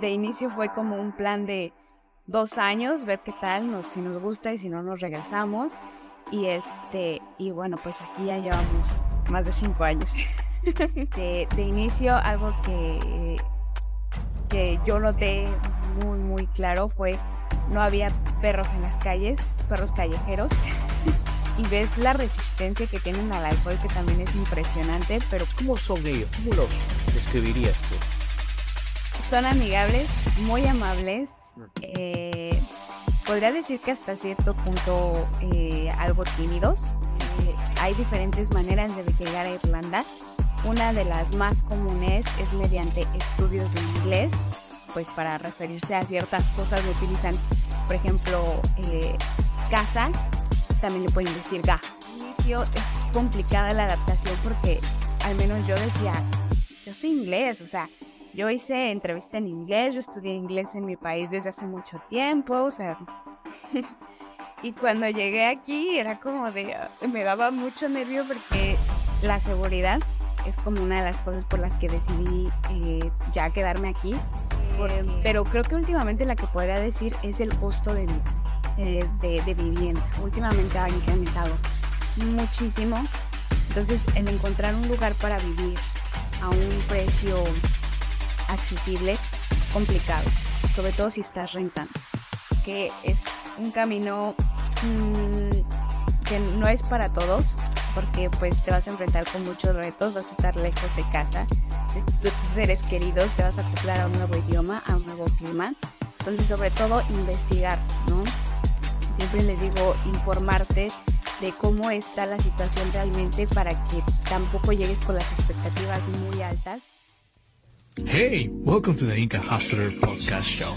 de inicio fue como un plan de dos años, ver qué tal, nos, si nos gusta y si no nos regresamos. Y este, y bueno, pues aquí ya llevamos más de cinco años. de, de inicio, algo que, que yo noté muy, muy claro fue no había perros en las calles, perros callejeros. y ves la resistencia que tienen al alcohol, que también es impresionante, pero... ¿Cómo son ellos? ¿Cómo los describirías tú? Son amigables, muy amables. Eh, podría decir que hasta cierto punto eh, algo tímidos. Eh, hay diferentes maneras de llegar a Irlanda. Una de las más comunes es mediante estudios de inglés, pues para referirse a ciertas cosas lo utilizan, por ejemplo, casa, también le pueden decir ga. inicio es complicada la adaptación porque al menos yo decía, yo soy inglés, o sea, yo hice entrevista en inglés, yo estudié inglés en mi país desde hace mucho tiempo, o sea, y cuando llegué aquí era como de, me daba mucho nervio porque la seguridad es como una de las cosas por las que decidí eh, ya quedarme aquí. Eh, pero creo que últimamente la que podría decir es el costo de. Eh, de, vivienda. Últimamente ha incrementado muchísimo. Entonces, el encontrar un lugar para vivir a un precio accesible, complicado, sobre todo si estás rentando, que es un camino mm, que no es para todos, porque pues te vas a enfrentar con muchos retos, vas a estar lejos de casa, de tus seres queridos, te vas a acoplar a un nuevo idioma, a un nuevo clima. Entonces, sobre todo, investigar, ¿no? siempre les digo informarte de cómo está la situación realmente para que tampoco llegues con las expectativas muy altas. Hey, welcome to the Inca Hustler Podcast Show.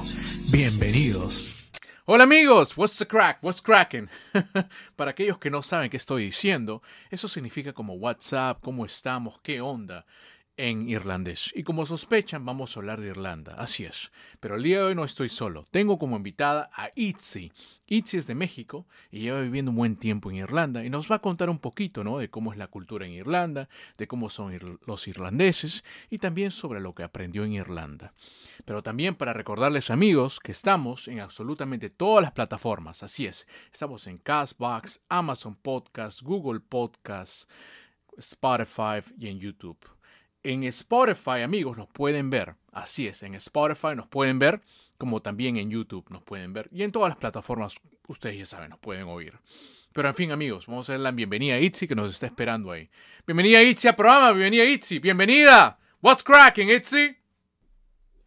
Bienvenidos. Hola amigos, what's the crack? What's cracking? Para aquellos que no saben qué estoy diciendo, eso significa como WhatsApp, cómo estamos, qué onda en irlandés. Y como sospechan, vamos a hablar de Irlanda, así es. Pero el día de hoy no estoy solo. Tengo como invitada a Itzi. Itzi es de México y lleva viviendo un buen tiempo en Irlanda y nos va a contar un poquito ¿no? de cómo es la cultura en Irlanda, de cómo son los irlandeses y también sobre lo que aprendió en Irlanda. Pero también para recordarles amigos que estamos en absolutamente todas las plataformas, así es. Estamos en Castbox, Amazon Podcast, Google Podcast, Spotify y en YouTube. En Spotify, amigos, nos pueden ver. Así es, en Spotify nos pueden ver, como también en YouTube nos pueden ver. Y en todas las plataformas, ustedes ya saben, nos pueden oír. Pero en fin, amigos, vamos a dar la bienvenida a Itzy que nos está esperando ahí. Bienvenida Itzy al programa, bienvenida Itzy, bienvenida. What's cracking, Itzy?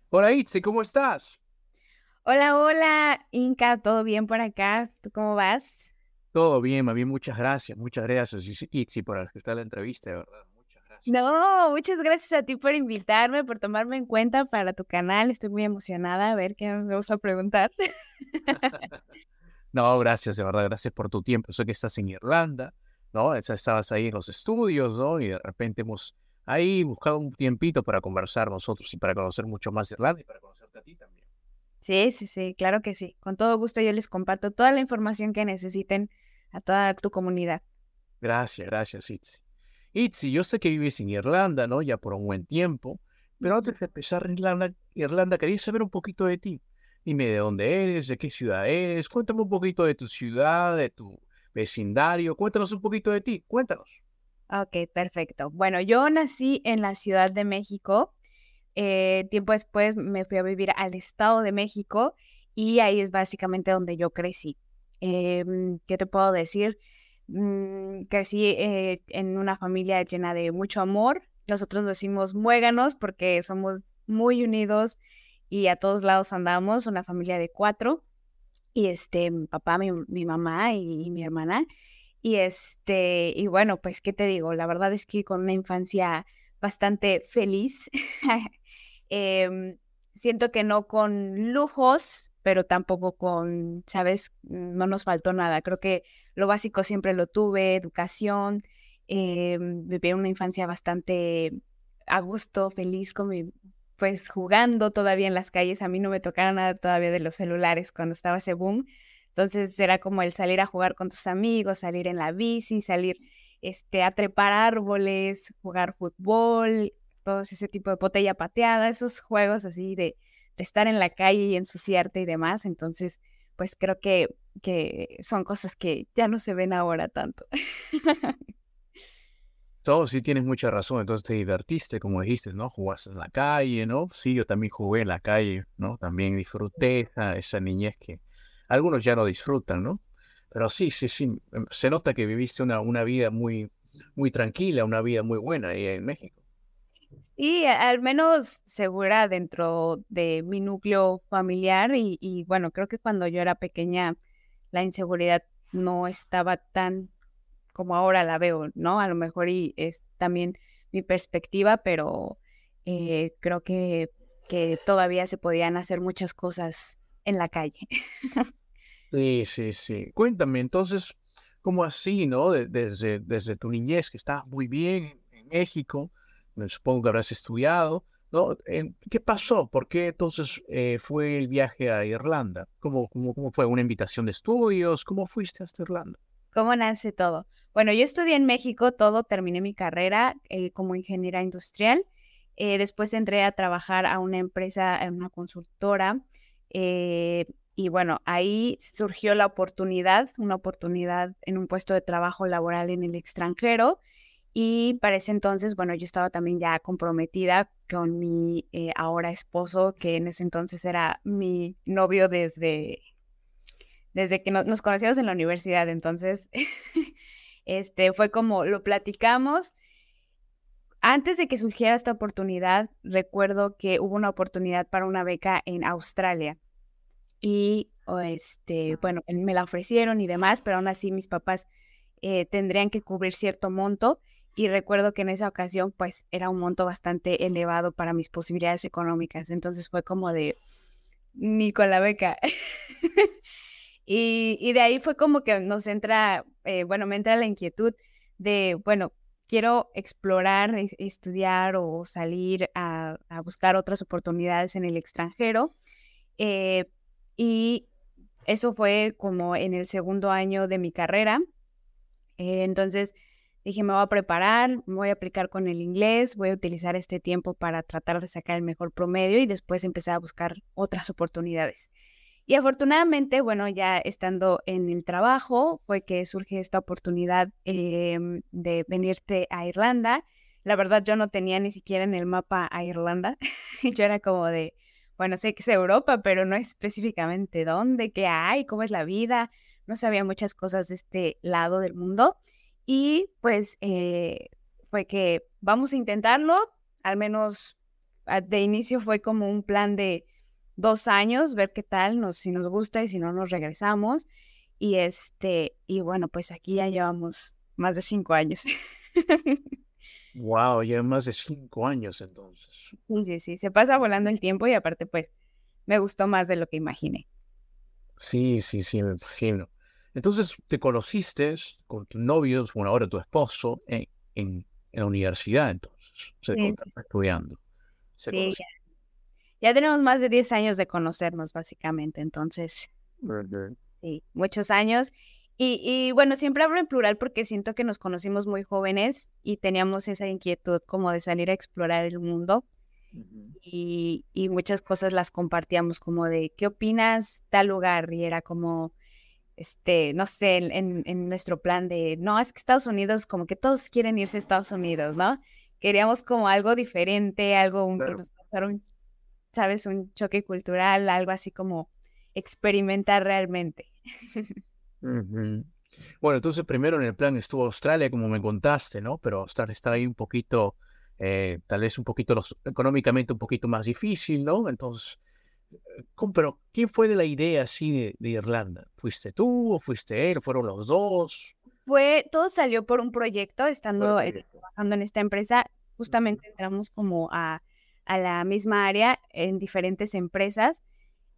Hola Itzy, ¿cómo estás? Hola, hola, Inca, ¿todo bien por acá? ¿Tú cómo vas? Todo bien, más bien, muchas gracias, muchas gracias Itzy por aceptar la entrevista, de verdad. No, muchas gracias a ti por invitarme, por tomarme en cuenta para tu canal. Estoy muy emocionada a ver qué me vas a preguntar. no, gracias, de verdad, gracias por tu tiempo. Sé que estás en Irlanda, ¿no? Estabas ahí en los estudios, ¿no? Y de repente hemos ahí buscado un tiempito para conversar nosotros y para conocer mucho más Irlanda y para conocerte a ti también. Sí, sí, sí, claro que sí. Con todo gusto yo les comparto toda la información que necesiten a toda tu comunidad. Gracias, gracias, Itzi. Itzi, yo sé que vives en Irlanda, ¿no? Ya por un buen tiempo, pero antes de empezar Irlanda, Irlanda quería saber un poquito de ti. Dime de dónde eres, de qué ciudad eres, cuéntame un poquito de tu ciudad, de tu vecindario, cuéntanos un poquito de ti, cuéntanos. Ok, perfecto. Bueno, yo nací en la Ciudad de México. Eh, tiempo después me fui a vivir al Estado de México y ahí es básicamente donde yo crecí. Em, ¿Qué te puedo decir? Mm, crecí eh, en una familia llena de mucho amor. Nosotros decimos muéganos porque somos muy unidos y a todos lados andamos, una familia de cuatro. Y este, mi papá, mi, mamá y, mi hermana. Y este, y bueno, pues, ¿qué te digo? La verdad es que con una infancia bastante feliz. Em, siento que no con lujos, pero tampoco con, ¿sabes? No nos faltó nada. Creo que lo básico siempre lo tuve, educación, eh, viví una infancia bastante a gusto, feliz, con pues jugando todavía en las calles. A mí no me tocara nada todavía de los celulares cuando estaba ese boom. Entonces era como el salir a jugar con tus amigos, salir en la bici, salir este, a trepar árboles, jugar fútbol, todo ese tipo de botella pateada, esos juegos así de, estar en la calle y ensuciarte y demás. Entonces, pues creo que, que son cosas que ya no se ven ahora tanto. Todo sí tienes mucha razón, entonces te divertiste, como dijiste, ¿no? Jugaste en la calle, ¿no? Sí, yo también jugué en la calle, ¿no? También disfruté esa, esa niñez que algunos ya no disfrutan, ¿no? Pero sí, sí, sí, em, se nota que viviste una, una vida muy, muy tranquila, una vida muy buena ahí en México. Sí, al menos segura dentro de mi núcleo familiar y, y bueno, creo que cuando yo era pequeña la inseguridad no estaba tan como ahora la veo, ¿no? A lo mejor y es también mi perspectiva, pero eh, creo que, que todavía se podían hacer muchas cosas en la calle. Sí, sí, sí. Cuéntame, entonces, ¿cómo así, no? desde, desde tu niñez, que estabas muy bien en México, supongo que habrás estudiado, ¿no? ¿Qué pasó? ¿Por qué entonces eh, fue el viaje a Irlanda? ¿Cómo, cómo, ¿Cómo fue? ¿Una invitación de estudios? ¿Cómo fuiste hasta Irlanda? ¿Cómo nace todo? Bueno, yo estudié en México todo, terminé mi carrera eh, como ingeniera industrial. Eh, después entré a trabajar a una empresa, en una consultora. Y bueno, ahí surgió la oportunidad, una oportunidad en un puesto de trabajo laboral en el extranjero. Y para ese entonces, bueno, yo estaba también ya comprometida con mi eh, ahora esposo, que en ese entonces era mi novio desde, desde que nos conocimos en la universidad. Entonces, este fue como lo platicamos. Antes de que surgiera esta oportunidad, recuerdo que hubo una oportunidad para una beca en Australia y este, bueno, me la ofrecieron y demás, pero aún así mis papás eh, tendrían que cubrir cierto monto y recuerdo que en esa ocasión pues era un monto bastante elevado para mis posibilidades económicas, entonces fue como de ni con la beca. y, y, de ahí fue como que nos entra, eh, bueno, me entra la inquietud de, bueno, quiero explorar, estudiar o salir a, a buscar otras oportunidades en el extranjero. Eh, y eso fue como en el segundo año de mi carrera. Eh, entonces dije, me voy a preparar, me voy a aplicar con el inglés, voy a utilizar este tiempo para tratar de sacar el mejor promedio y después empecé a buscar otras oportunidades. Y afortunadamente, bueno, ya estando en el trabajo, fue que surge esta oportunidad em, de venirte a Irlanda. La verdad, yo no tenía ni siquiera en el mapa a Irlanda. yo era como de, bueno, sé que es Europa, pero no específicamente dónde, qué hay, cómo es la vida. No sabía muchas cosas de este lado del mundo. Y pues eh, fue que vamos a intentarlo, al menos ah, de inicio fue como un plan de dos años, ver qué tal, nos, si nos gusta y si no nos regresamos. Y este, y bueno, pues aquí ya llevamos más de cinco años. Wow, ya más de cinco años entonces. Sí, sí, sí, se pasa volando el tiempo y aparte pues me gustó más de lo que imaginé. Sí, sí, sí, me imagino. Entonces te conociste con tu novio, bueno, ahora tu esposo, en, en, la universidad entonces, se sí, estudiando. sí, ya. ya. tenemos más de 10 años de conocernos básicamente, entonces. Sí, muchos años. Y, bueno, siempre hablo en plural porque siento que nos conocimos muy jóvenes y teníamos esa inquietud como de salir a explorar el mundo. y, muchas cosas las compartíamos como de, ¿qué opinas tal lugar? Y era como, este, no sé, en, en, nuestro plan de, no, es que Estados Unidos, como que todos quieren irse a Estados Unidos, ¿no? Queríamos como algo diferente, algo un, un, ¿sabes? Un choque cultural, algo así como experimentar realmente. Bueno, entonces primero en el plan estuvo Australia, como me contaste, ¿no? Pero Australia está ahí un poquito, eh, tal vez un poquito los, económicamente un poquito más difícil, ¿no? Entonces, pero ¿quién fue de la idea así de, Irlanda? ¿Fuiste tú o fuiste él? ¿Fueron los dos? Fue, todo salió por un proyecto, estando trabajando en esta empresa, justamente entramos como a, a la misma área en diferentes empresas.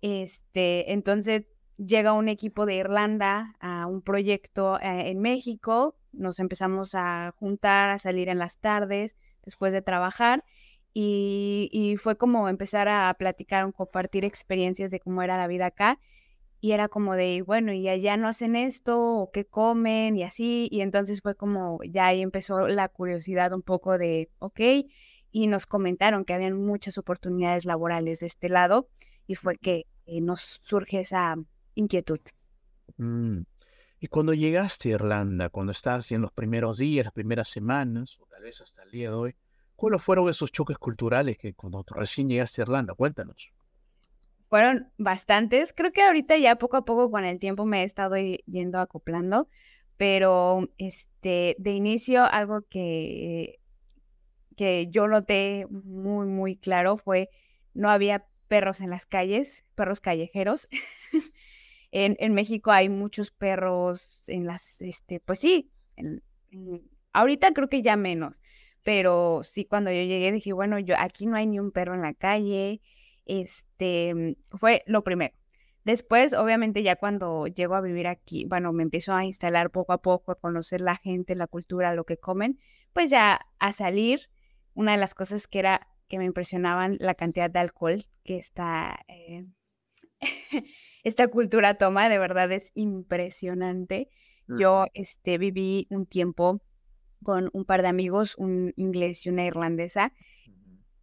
Este, entonces llega un equipo de Irlanda a un proyecto eh, en México, nos empezamos a juntar, a salir en las tardes después de trabajar y, fue como empezar a platicar, compartir experiencias de cómo era la vida acá y era como de, bueno, y allá no hacen esto o qué comen y así, y entonces fue como, ya ahí empezó la curiosidad un poco de, ok, y nos comentaron que habían muchas oportunidades laborales de este lado y fue que eh, nos surge esa inquietud. Mm. Y cuando llegaste a Irlanda, cuando estabas en los primeros días, las primeras semanas, o tal vez hasta el día de hoy, ¿cuáles fueron esos choques culturales que cuando recién llegaste a Irlanda? Cuéntanos. Fueron bastantes. Creo que ahorita ya poco a poco con el tiempo me he estado yendo acoplando, pero este, de inicio algo que, que yo noté muy, muy claro fue no había perros en las calles, perros callejeros. En, México hay muchos perros en las, este, pues sí, ahorita creo que ya menos, pero sí cuando yo llegué dije, bueno, yo aquí no hay ni un perro en la calle, este, fue lo primero. Después, obviamente, ya cuando llego a vivir aquí, bueno, me empiezo a instalar poco a poco, a conocer la gente, la cultura, lo que comen, pues ya a salir, una de las cosas que era que me impresionaban la cantidad de alcohol que está eh, esta cultura toma, de verdad es impresionante. Yo este, viví un tiempo con un par de amigos, un inglés y una irlandesa,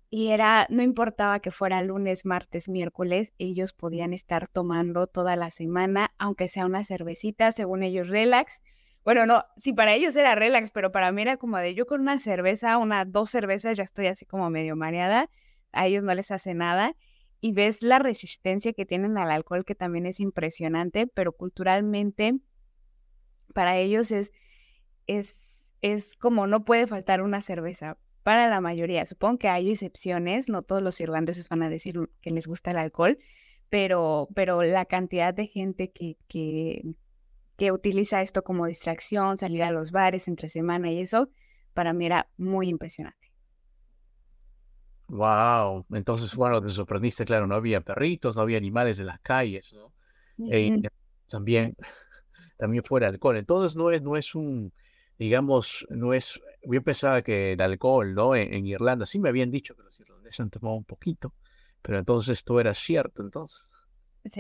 y era, no importaba que fuera lunes, martes, miércoles, ellos podían estar tomando toda la semana, aunque sea una cervecita, según ellos, relax. Bueno, no, sí, para ellos era relax, pero para mí era como de yo con una cerveza, una, dos cervezas, ya estoy así como medio mareada, a ellos no les hace nada y ves la resistencia que tienen al alcohol, que también es impresionante, pero culturalmente para ellos es, es, es como no puede faltar una cerveza. Para la mayoría, supongo que hay excepciones, no todos los irlandeses van a decir que les gusta el alcohol, pero, pero la cantidad de gente que, que, que utiliza esto como distracción, salir a los bares entre semana y eso, para mí era muy impresionante. Wow, entonces, bueno, te sorprendiste, claro, no había perritos, no había animales en las calles, ¿no? E también, también fuera alcohol. Entonces no es, no es un, digamos, no es, yo pensaba que el alcohol, ¿no? En, Irlanda, sí me habían dicho que los irlandeses han tomado un poquito, pero entonces esto era cierto, entonces.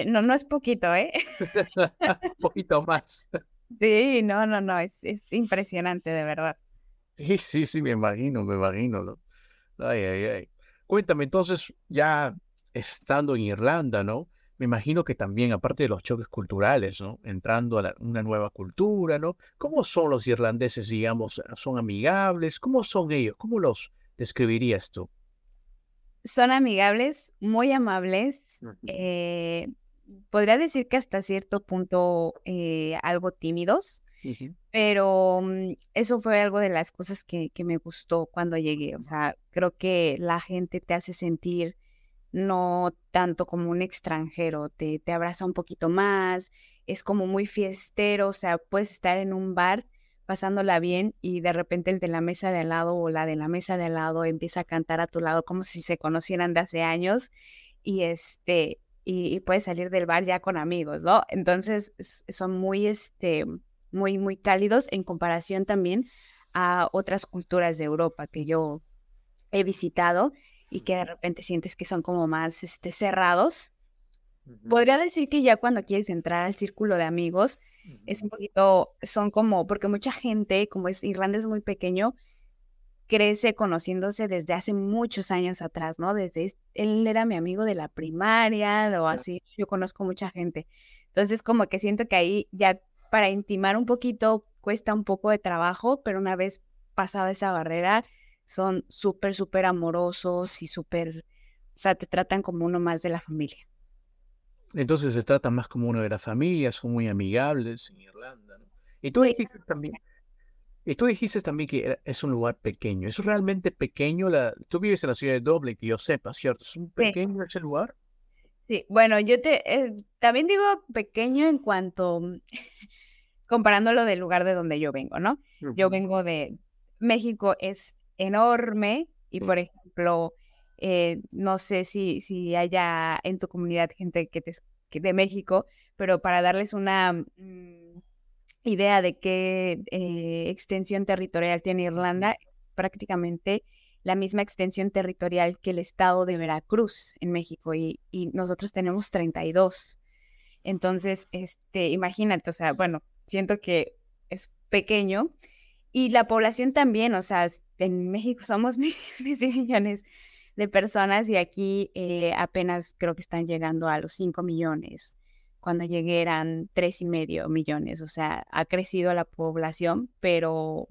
no, no es poquito, ¿eh? un poquito más. Sí, no, no, no, es, es impresionante, de verdad. Sí, sí, sí, me imagino, me imagino, ¿no? Ay, ay, ay. Cuéntame, entonces, ya estando en Irlanda, ¿no? Me imagino que también, aparte de los choques culturales, ¿no? Entrando a una nueva cultura, ¿no? ¿Cómo son los irlandeses, digamos? ¿Son amigables? ¿Cómo son ellos? ¿Cómo los describirías tú? Son amigables, muy amables. Eh, podría decir que hasta cierto punto eh, algo tímidos. Pero mm, eso fue algo de las cosas que, que, me gustó cuando llegué. O sea, creo que la gente te hace sentir no tanto como un extranjero, te, te abraza un poquito más, es como muy fiestero, o sea, puedes estar en un bar pasándola bien y de repente el de la mesa de al lado o la de la mesa de al lado empieza a cantar a tu lado como si se conocieran de hace años y este y, y puedes salir del bar ya con amigos, ¿no? Entonces son muy este muy, muy cálidos en comparación también a otras culturas de Europa que yo he visitado y que de repente sientes que son como más este, cerrados. Podría decir que ya cuando quieres entrar al círculo de amigos, es un poquito, son como, porque mucha gente, como es Irlanda es muy pequeño, crece conociéndose desde hace muchos años atrás, ¿no? Desde, él era mi amigo de la primaria o así, yo conozco mucha gente. Entonces, como que siento que ahí ya para intimar un poquito cuesta un poco de trabajo, pero una vez pasada esa barrera, son súper, súper amorosos y súper, o sea, te tratan como uno más de la familia. Entonces se trata más como uno de la familia, son muy amigables en Irlanda. ¿no? Y tú dijiste también, y tú dijiste también que es un lugar pequeño. ¿Es realmente pequeño? La, tú vives en la ciudad de Dublín, que yo sepa, ¿cierto? ¿Es un pequeño ese lugar? Sí, bueno, yo te eh, también digo pequeño en cuanto comparándolo del lugar de donde yo vengo, ¿no? Yo vengo de México, es enorme y, por ejemplo, eh, no sé si, si haya en tu comunidad gente que, te, de México, pero para darles una mm, idea de qué eh, extensión territorial tiene Irlanda, prácticamente la misma extensión territorial que el estado de Veracruz en México y, y nosotros tenemos 32. Entonces, este, imagínate, o sea, bueno, siento que es pequeño y la población también, o sea, en México somos millones y millones de personas y aquí eh, apenas creo que están llegando a los 5 millones. Cuando llegué eran tres y medio millones, o sea, ha crecido la población, pero, o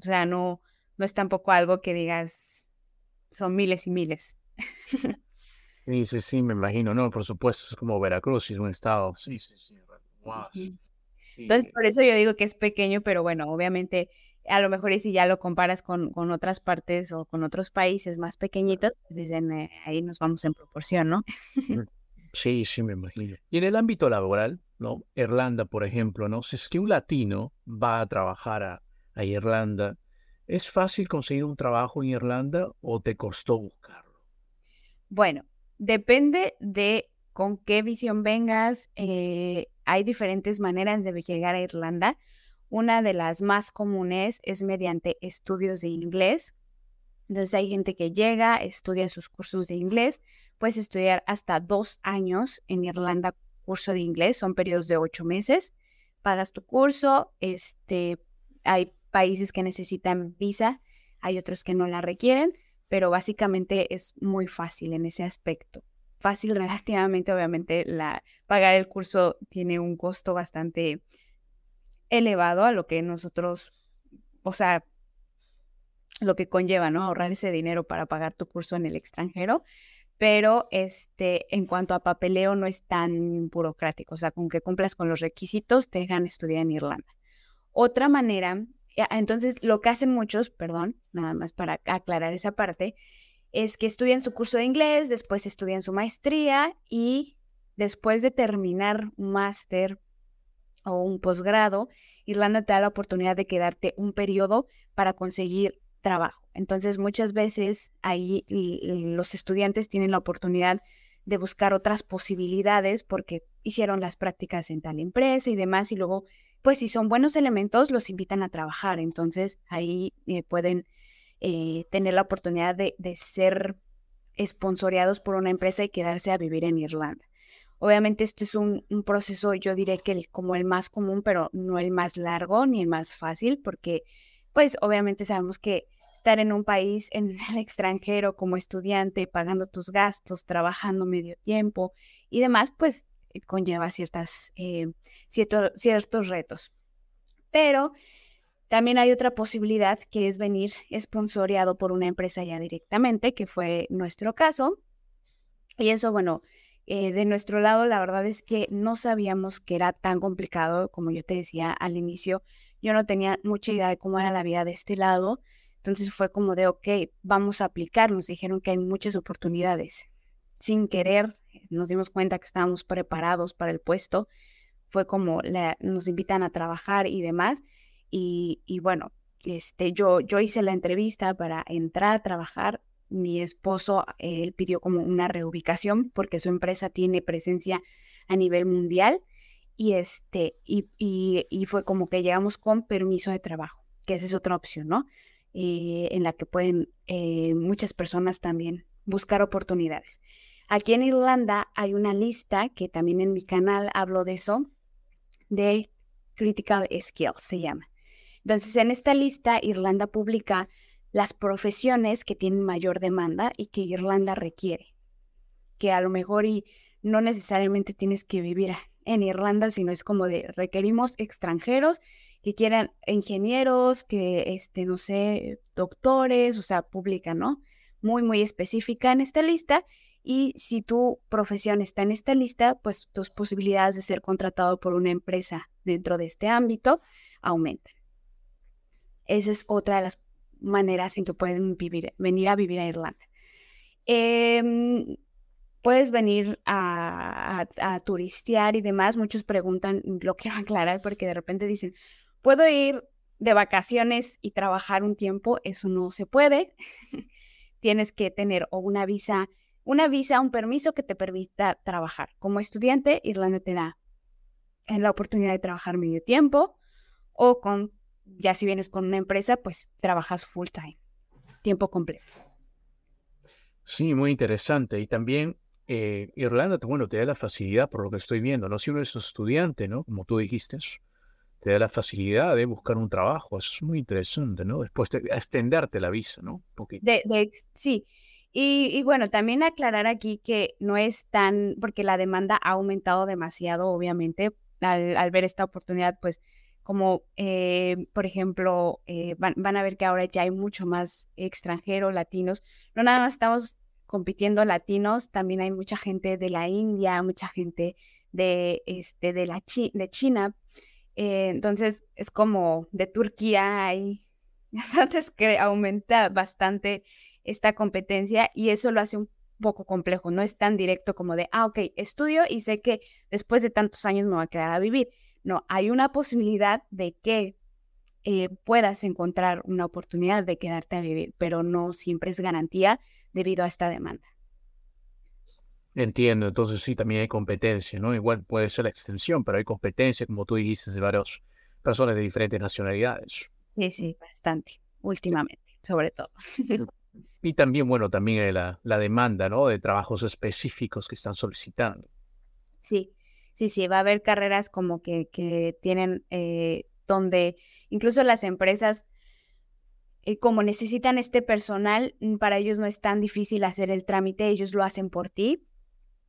sea, no, no es tampoco algo que digas, son miles y miles. Sí, sí, sí, me imagino, no, por supuesto, es como Veracruz, es un estado, sí, sí, sí. Entonces, por eso yo digo que es pequeño, pero bueno, obviamente a lo mejor y si ya lo comparas con, con otras partes o con otros países más pequeñitos, pues dicen, eh, ahí nos vamos en proporción, ¿no? Mm, sí, sí, me imagino. Y en el ámbito laboral, ¿no? Irlanda, por ejemplo, ¿no? Si es que un latino va a trabajar a, a Irlanda, ¿es fácil conseguir un trabajo en Irlanda o te costó buscarlo? Bueno, depende de con qué visión vengas. Eh, hay diferentes maneras de llegar a Irlanda. Una de las más comunes es mediante estudios de inglés. Entonces hay gente que llega, estudia sus cursos de inglés. Puedes estudiar hasta dos años en Irlanda curso de inglés, son periodos de ocho meses. Pagas tu curso, este, hay países que necesitan visa, hay otros que no la requieren, pero básicamente es muy fácil en ese aspecto. Fácil relativamente, obviamente, la, pagar el curso tiene un costo bastante elevado a lo que nosotros, o sea, lo que conlleva, ¿no? Ahorrar ese dinero para pagar tu curso en el extranjero, pero este, en cuanto a papeleo no es tan burocrático, o sea, con que cumplas con los requisitos te dejan estudiar en Irlanda. Otra manera, entonces lo que hacen muchos, perdón, nada más para aclarar esa parte, es que estudian su curso de inglés, después estudian su maestría y después de terminar un máster o un posgrado, Irlanda te da la oportunidad de quedarte un periodo para conseguir trabajo. Entonces, muchas veces ahí los estudiantes tienen la oportunidad de buscar otras posibilidades porque hicieron las prácticas en tal empresa y demás, y luego, pues si son buenos elementos, los invitan a trabajar. Entonces, ahí eh, pueden eh, tener la oportunidad de, de ser esponsoreados por una empresa y quedarse a vivir en Irlanda. Obviamente esto es un, proceso, yo diré que como el más común, pero no el más largo ni el más fácil, porque pues obviamente sabemos que estar en un país, en el extranjero como estudiante, pagando tus gastos, trabajando medio tiempo y demás, pues eh, conlleva ciertas, eh, ciertos retos. Pero también hay otra posibilidad que es venir esponsoreado por una empresa ya directamente, que fue nuestro caso. Y eso, bueno, eh, de nuestro lado, la verdad es que no sabíamos que era tan complicado, como yo te decía al inicio. Yo no tenía mucha idea de cómo era la vida de este lado. Entonces fue como de, ok, vamos a aplicar. Nos dijeron que hay muchas oportunidades. Sin querer, nos dimos cuenta que estábamos preparados para el puesto. Fue como nos invitan a trabajar y demás. Y, y bueno, este, yo, yo hice la entrevista para entrar a trabajar mi esposo, él pidió como una reubicación porque su empresa tiene presencia a nivel mundial y, este, y, y, fue como que llegamos con permiso de trabajo, que esa es otra opción, ¿no? Eh, en la que pueden eh, muchas personas también buscar oportunidades. Aquí en Irlanda hay una lista que también en mi canal hablo de eso, de Critical Skills se llama. Entonces, en esta lista, Irlanda publica las profesiones que tienen mayor demanda y que Irlanda requiere. Que a lo mejor y no necesariamente tienes que vivir en Irlanda, sino es como de requerimos extranjeros que quieran ingenieros, que, este, no sé, doctores, o sea, pública, ¿no? Muy, muy específica en esta lista. Y si tu profesión está en esta lista, pues tus posibilidades de ser contratado por una empresa dentro de este ámbito aumentan. Esa es otra de las maneras en que pueden vivir, venir a vivir a Irlanda. Em, puedes venir a, a, turistear y demás. Muchos preguntan, lo quiero aclarar porque de repente dicen, ¿puedo ir de vacaciones y trabajar un tiempo? Eso no se puede. Tienes que tener o una visa, una visa, un permiso que te permita trabajar. Como estudiante, Irlanda te da la oportunidad de trabajar medio tiempo o con ya si vienes con una empresa, pues trabajas full time, tiempo completo. Sí, muy interesante. Y también eh, Irlanda, bueno, te da la facilidad por lo que estoy viendo, ¿no? Si uno es estudiante, ¿no? Como tú dijiste, te da la facilidad de buscar un trabajo. es muy interesante, ¿no? Después de extenderte la visa, ¿no? De, de, sí. Y, y, bueno, también aclarar aquí que no es tan, porque la demanda ha aumentado demasiado, obviamente, al, al ver esta oportunidad, pues como eh, por ejemplo, eh, van, a ver que ahora ya hay mucho más extranjeros, latinos. No nada más estamos compitiendo latinos, también hay mucha gente de la India, mucha gente de, este, de, la de China. Eh, entonces es como de Turquía hay, entonces que aumenta bastante esta competencia y eso lo hace un poco complejo, no es tan directo como de, ah, ok, estudio y sé que después de tantos años me voy a quedar a vivir. No, hay una posibilidad de que eh, puedas encontrar una oportunidad de quedarte a vivir, pero no siempre es garantía debido a esta demanda. Entiendo, entonces sí, también hay competencia, ¿no? Igual puede ser la extensión, pero hay competencia, como tú dijiste, de varias personas de diferentes nacionalidades. Sí, sí, bastante, últimamente, sobre todo. Y también, bueno, también la, la demanda, ¿no? De trabajos específicos que están solicitando. Sí, sí, sí, va a haber carreras como que, que tienen, eh, donde incluso las empresas, eh, como necesitan este personal, mm, para ellos no es tan difícil hacer el trámite, ellos lo hacen por ti,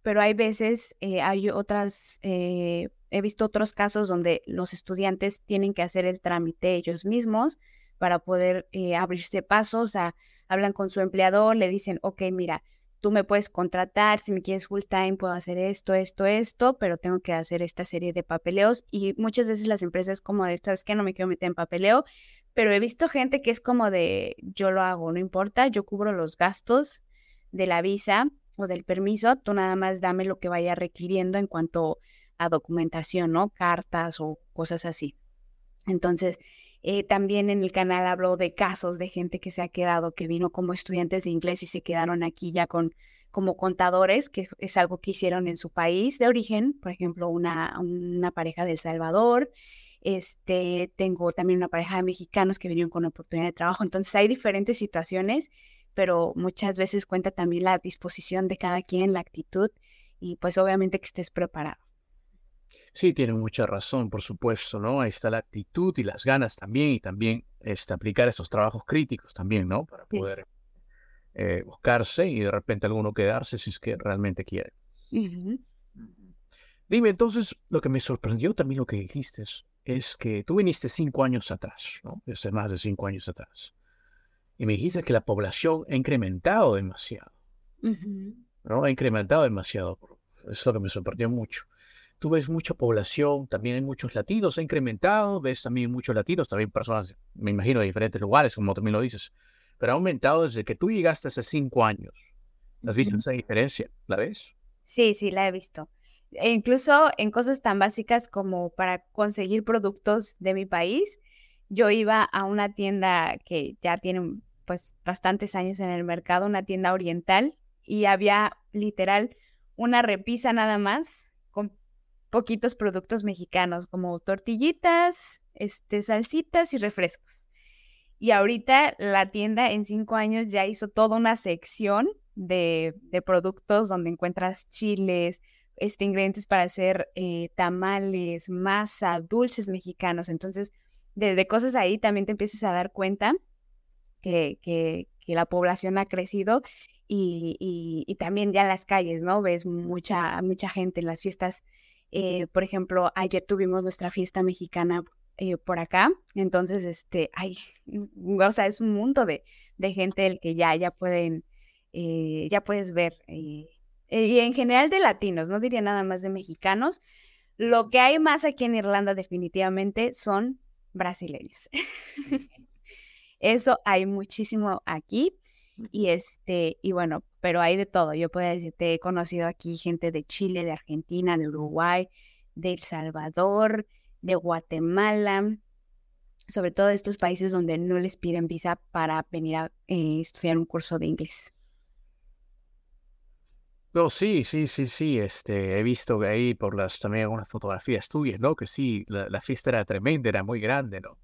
pero hay veces, eh, hay otras, he visto otros casos donde los estudiantes tienen que hacer el trámite ellos mismos para poder abrirse pasos, o sea, hablan con su empleador, le dicen, ok, mira, tú me puedes contratar, si me quieres full time puedo hacer esto, esto, esto, pero tengo que hacer esta serie de papeleos y muchas veces las empresas como de, ¿sabes qué? No me quiero meter en papeleo, pero he visto gente que es como de, yo lo hago, no importa, yo cubro los gastos de la visa o del permiso, tú nada más dame lo que vaya requiriendo en cuanto a documentación, ¿no? Cartas o cosas así. Entonces, eh, también en el canal hablo de casos de gente que se ha quedado, que vino como estudiantes de inglés y se quedaron aquí ya con como contadores, que es algo que hicieron en su país de origen, por ejemplo, una, una pareja de Salvador. Este, tengo también una pareja de mexicanos que vinieron con oportunidad de trabajo. Entonces hay diferentes situaciones, pero muchas veces cuenta también la disposición de cada quien, la actitud y pues obviamente que estés preparado. Sí, tienen mucha razón, por supuesto, ¿no? Ahí está la actitud y las ganas también, y también este, aplicar esos trabajos críticos también, ¿no? Para poder eh, buscarse y de repente alguno quedarse si es que realmente quiere. Dime, entonces, lo que me sorprendió también lo que dijiste es, que tú viniste cinco años atrás, ¿no? Desde más de cinco años atrás. Y me dijiste que la población ha incrementado demasiado. ¿No? Ha incrementado demasiado. Eso es lo que me sorprendió mucho tú ves mucha población, también hay muchos latinos, ha incrementado, ves también muchos latinos, también personas, me imagino, de diferentes lugares, como también lo dices, pero ha aumentado desde que tú llegaste hace cinco años. ¿Has visto esa diferencia? ¿La ves? Sí, sí, la he visto. E incluso en cosas tan básicas como para conseguir productos de mi país, yo iba a una tienda que ya tiene pues bastantes años en el mercado, una tienda oriental, y había literal una repisa nada más poquitos productos mexicanos como tortillitas, este, salsitas y refrescos. Y ahorita la tienda en cinco años ya hizo toda una sección de, productos donde encuentras chiles, este, ingredientes para hacer eh, tamales, masa, dulces mexicanos. Entonces, desde cosas ahí también te empiezas a dar cuenta que, que, la población ha crecido y, y, también ya en las calles, ¿no? Ves mucha, mucha gente en las fiestas eh, por ejemplo, ayer tuvimos nuestra fiesta mexicana eh, por acá, entonces, este, ay, mm, o sea, es un mundo de, de gente el que ya, ya pueden, eh, ya puedes ver, y en general de latinos, no diría nada más de mexicanos. Lo que hay más aquí en Irlanda definitivamente son brasileños. Eso hay muchísimo aquí. Y este, y bueno, pero hay de todo. Yo puedo decirte, he conocido aquí gente de Chile, de Argentina, de Uruguay, de El Salvador, de Guatemala, sobre todo estos países donde no les piden visa para venir a eh, estudiar un curso de inglés. No, sí, sí, sí, sí. Este, he visto que ahí por las también algunas fotografías tuyas, ¿no? Que sí, la, fiesta era tremenda, era muy grande, ¿no?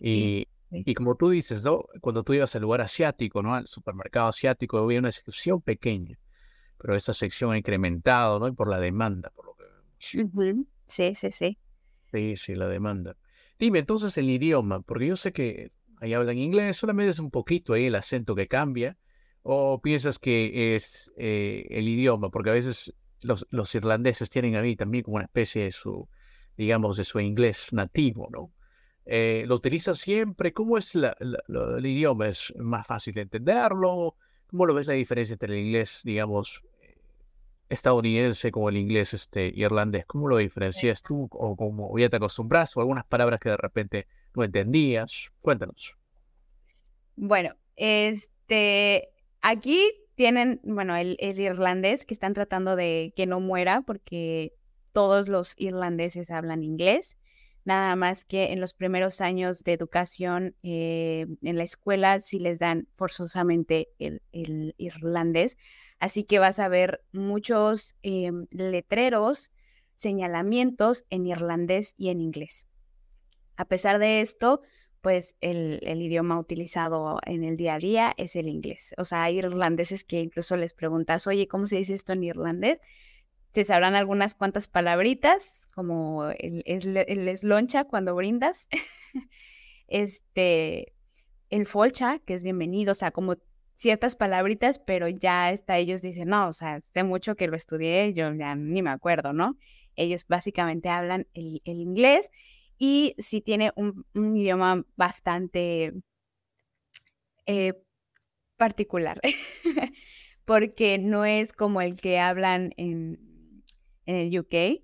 Y y como tú dices, ¿no? cuando tú ibas al lugar asiático, ¿no? al supermercado asiático, había una sección pequeña, pero esa sección ha incrementado ¿no? y por la demanda, por lo que Sí, sí, sí. Sí, sí, la demanda. Dime entonces el idioma, porque yo sé que ahí hablan inglés, solamente es un poquito ahí el acento que cambia, o piensas que es eh, el idioma, porque a veces los, los irlandeses tienen a mí también como una especie de su, digamos, de su inglés nativo, ¿no? Eh, ¿Lo utilizas siempre? ¿Cómo es el idioma? ¿Es más fácil de entenderlo? ¿Cómo lo ves la diferencia entre el inglés, digamos, estadounidense con el inglés este, irlandés? ¿Cómo lo diferencias tú? ¿O cómo ya te acostumbras? ¿O algunas palabras que de repente no entendías? Cuéntanos. Bueno, este, aquí tienen, bueno, el, el irlandés que están tratando de que no muera porque todos los irlandeses hablan inglés nada más que en los primeros años de educación eh, en la escuela sí les dan forzosamente el, irlandés, así que vas a ver muchos eh, letreros, señalamientos en irlandés y en inglés. A pesar de esto, pues el, el, idioma utilizado en el día a día es el inglés. O sea, hay irlandeses que incluso les preguntas, oye, ¿cómo se dice esto en irlandés? Te sabrán algunas cuantas palabritas, como el, el, esloncha cuando brindas, este, el folcha, que es bienvenido, o sea, como ciertas palabritas, pero ya hasta ellos dicen, no, o sea, sé mucho que lo estudié, yo ya ni me acuerdo, ¿no? Ellos básicamente hablan el, inglés y sí tiene un, idioma bastante eh, particular, porque no es como el que hablan en, en el UK,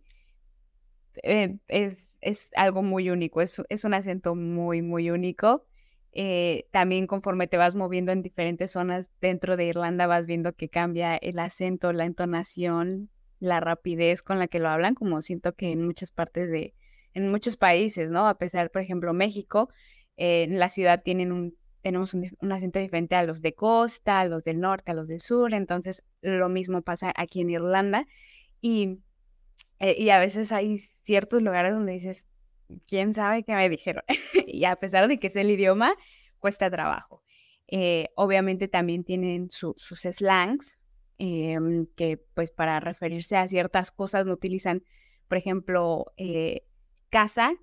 eh, es, es, algo muy único, es, es, un acento muy, muy único. Eh, también conforme te vas moviendo en diferentes zonas dentro de Irlanda, vas viendo que cambia el acento, la entonación, la rapidez con la que lo hablan, como siento que en muchas partes de, en muchos países, ¿no? A pesar, por ejemplo, México, eh, en la ciudad tienen un, tenemos un, un, acento diferente a los de costa, a los del norte, a los del sur, entonces lo mismo pasa aquí en Irlanda. Y eh, y a veces hay ciertos lugares donde dices, ¿quién sabe qué me dijeron? y a pesar de que es el idioma, cuesta trabajo. Eh, obviamente también tienen sus slangs, em, que pues para referirse a ciertas cosas no utilizan, por ejemplo, eh, casa,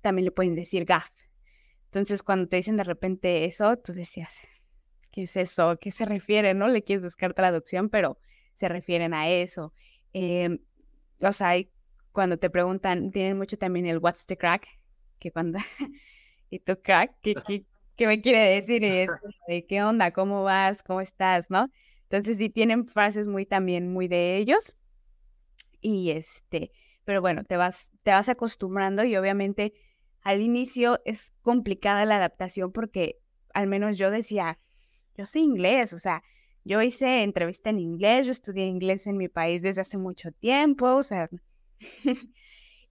también le pueden decir gaff. Entonces cuando te dicen de repente eso, tú decías, ¿qué es eso? ¿Qué se refiere? ¿No? Le quieres buscar traducción, pero se refieren a eso. Em, o sea, cuando te preguntan, tienen mucho también el what's the crack, que cuando, y tu crack, ¿qué, qué, me quiere decir? Y es de qué onda, cómo vas, cómo estás, ¿no? Entonces sí tienen frases muy también muy de ellos. Y este, pero bueno, te vas, te vas acostumbrando y obviamente al inicio es complicada la adaptación porque al menos yo decía, yo sé inglés, o sea, yo hice entrevista en inglés, yo estudié inglés en mi país desde hace mucho tiempo, o sea,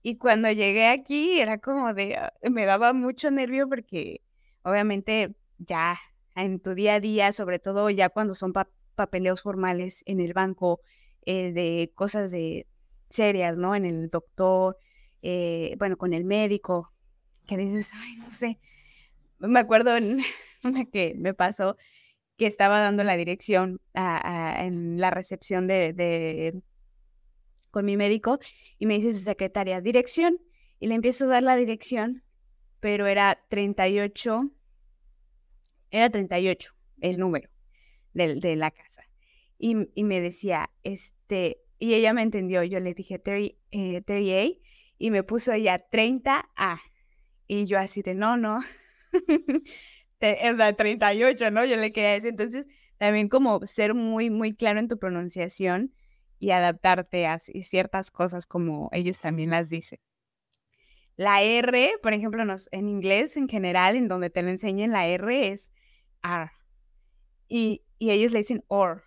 y cuando llegué aquí era como de, ah, me daba mucho nervio porque obviamente ya en tu día a día, sobre todo ya cuando son papeleos formales en el banco, eh, de cosas de serias, ¿no? En el doctor, eh, bueno, con el médico, que dices, ay, no sé. Me acuerdo en una que me pasó que estaba dando la dirección en la recepción de, con mi médico y me dice su secretaria, dirección, y le empiezo a dar la dirección, pero era 38, era 38 el número de, la casa. Y, me decía, este, y ella me entendió, yo le dije 30, a eh, y me puso ella 30A. Y yo así de, no, no. es la 38, ¿no? Yo le quería decir. Entonces, también como ser muy, muy claro en tu pronunciación y adaptarte a ciertas cosas como ellos también las dicen. La R, por ejemplo, en inglés en general, en donde te lo enseñan, la R es R. Y, y ellos le dicen OR.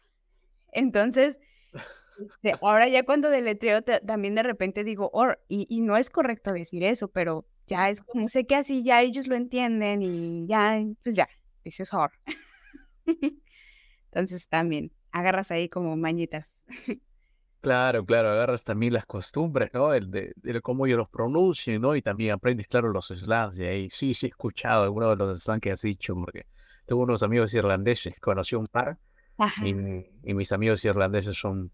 Entonces, este, ahora ya cuando deletreo también de repente digo OR. Y, y no es correcto decir eso, pero ya es como, sé que así ya ellos lo entienden y ya, pues ya, dices horror. Entonces también agarras ahí como mañitas. Claro, claro, agarras también las costumbres, ¿no? El de, cómo ellos los pronuncian, ¿no? Y también aprendes, claro, los slangs de ahí. Sí, sí, he escuchado algunos de los slangs que has dicho, porque tengo unos amigos irlandeses, conocí un par, y, y, mis amigos irlandeses son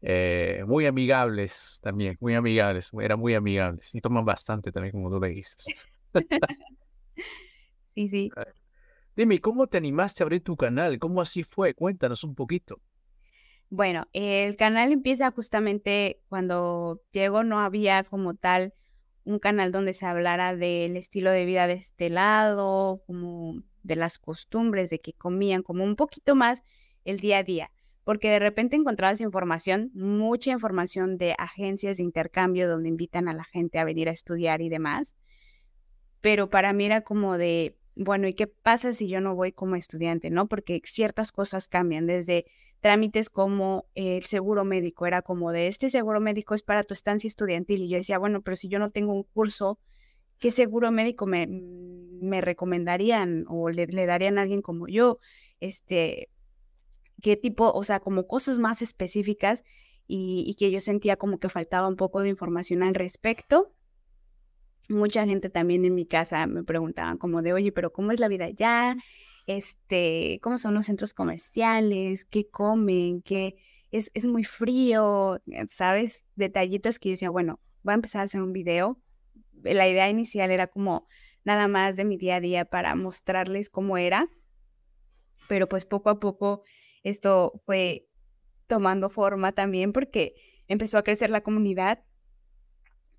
eh, muy amigables también, muy amigables, eran muy amigables y toman bastante también, como tú le dices. sí, sí. Dime, ¿cómo te animaste a abrir tu canal? ¿Cómo así fue? Cuéntanos un poquito. Bueno, el canal empieza justamente cuando llego, no había como tal un canal donde se hablara del estilo de vida de este lado, como de las costumbres, de que comían, como un poquito más el día a día, porque de repente encontrabas información, mucha información de agencias de intercambio donde invitan a la gente a venir a estudiar y demás, pero para mí era como de, bueno, ¿y qué pasa si yo no voy como estudiante, no? Porque ciertas cosas cambian, desde trámites como el seguro médico, era como de este seguro médico es para tu estancia estudiantil y yo decía, bueno, pero si yo no tengo un curso, ¿qué seguro médico me, me recomendarían o le, darían a alguien como yo? Este, ¿qué tipo, o sea, como cosas más específicas y, que yo sentía como que faltaba un poco de información al respecto? Mucha gente también en mi casa me preguntaban como de, oye, pero ¿cómo es la vida allá? este, cómo son los centros comerciales, qué comen, qué es, es muy frío, ¿sabes? Detallitos que yo decía, bueno, voy a empezar a hacer un video. La idea inicial era como nada más de mi día a día para mostrarles cómo era, pero pues poco a poco esto fue tomando forma también porque empezó a crecer la comunidad,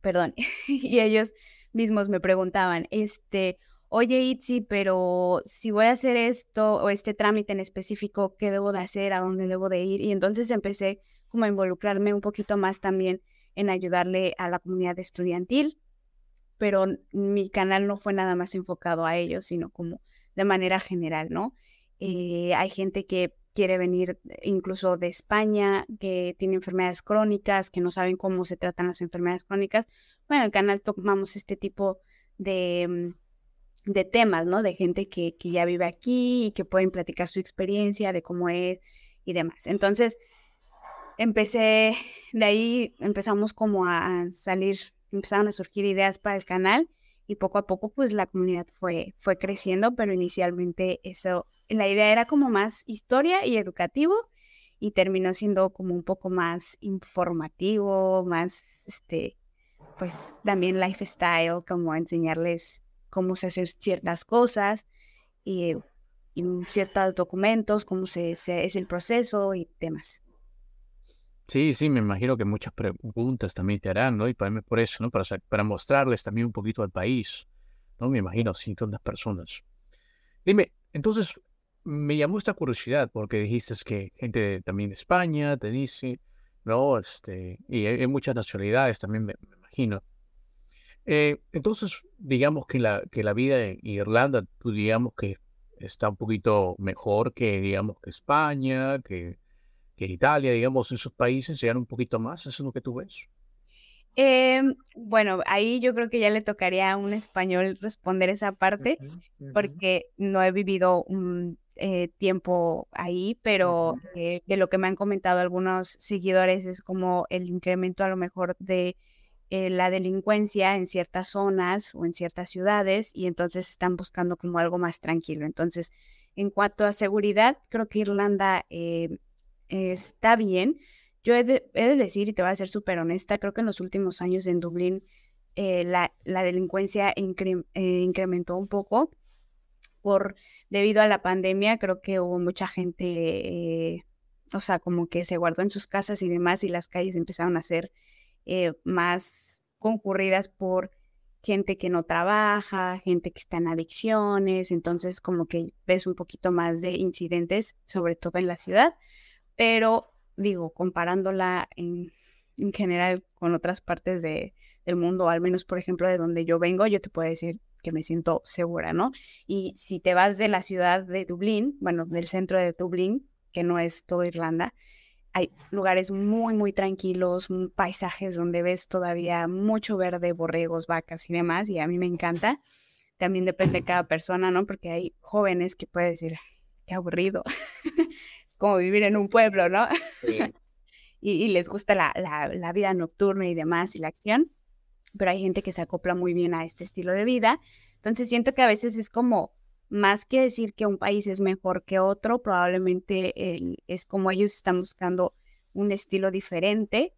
perdón, y ellos mismos me preguntaban, este, oye Itzi, pero si voy a hacer esto o este trámite en específico, ¿qué debo de hacer? ¿A dónde debo de ir? Y entonces empecé como a involucrarme un poquito más también en ayudarle a la comunidad estudiantil, pero mi canal no fue nada más enfocado a ellos, sino como de manera general, ¿no? Eh, hay gente que quiere venir incluso de España, que tiene enfermedades crónicas, que no saben cómo se tratan las enfermedades crónicas. Bueno, en el canal tomamos este tipo de mm, de temas, ¿no? De gente que, que ya vive aquí y que pueden platicar su experiencia de cómo es y demás. Entonces, empecé, de ahí empezamos como a salir, empezaron a surgir ideas para el canal y poco a poco pues la comunidad fue, fue creciendo, pero inicialmente eso, la idea era como más historia y educativo y terminó siendo como un poco más informativo, más, este, pues también lifestyle, como enseñarles cómo se hacen ciertas cosas y, ciertos documentos, cómo se, es el proceso y demás. Sí, sí, me imagino que muchas preguntas también te harán, ¿no? Y para, por eso, ¿no? Para, para mostrarles también un poquito al país, ¿no? Me imagino, sí, tantas personas. Dime, entonces, me llamó esta curiosidad porque dijiste que gente también de España te dice, ¿no? Este, y hay, muchas nacionalidades también, me imagino. Eh, entonces, digamos que la, que la vida en Irlanda, tú digamos que está un poquito mejor que, digamos, que España, que, que Italia, digamos, esos países llegan un poquito más, ¿eso es lo que tú ves? Em, bueno, ahí yo creo que ya le tocaría a un español responder esa parte, porque no he vivido un eh, tiempo ahí, pero eh, de lo que me han comentado algunos seguidores es como el incremento a lo mejor de eh, la delincuencia en ciertas zonas o en ciertas ciudades y entonces están buscando como algo más tranquilo. Entonces, en cuanto a seguridad, creo que Irlanda eh, está bien. Yo he de, decir, y te voy a ser súper honesta, creo que en los últimos años en Dublín la, la, delincuencia incrementó un poco por debido a la pandemia. Creo que hubo mucha gente, o sea, como que se guardó en sus casas y demás y las calles empezaron a ser eh, más concurridas por gente que no trabaja, gente que está en adicciones, entonces como que ves un poquito más de incidentes, sobre todo en la ciudad, pero digo, comparándola en, general con otras partes de, del mundo, al menos por ejemplo de donde yo vengo, yo te puedo decir que me siento segura, ¿no? Y si te vas de la ciudad de Dublín, bueno, del centro de Dublín, que no es todo Irlanda, hay lugares muy, muy tranquilos, paisajes donde ves todavía mucho verde, borregos, vacas y demás, y a mí me encanta. También depende de cada persona, ¿no? Porque hay jóvenes que pueden decir, qué aburrido, es como vivir en un pueblo, ¿no? y, les gusta la, la vida nocturna y demás y la acción, pero hay gente que se acopla muy bien a este estilo de vida. Entonces siento que a veces es como más que decir que un país es mejor que otro, probablemente es como ellos están buscando un estilo diferente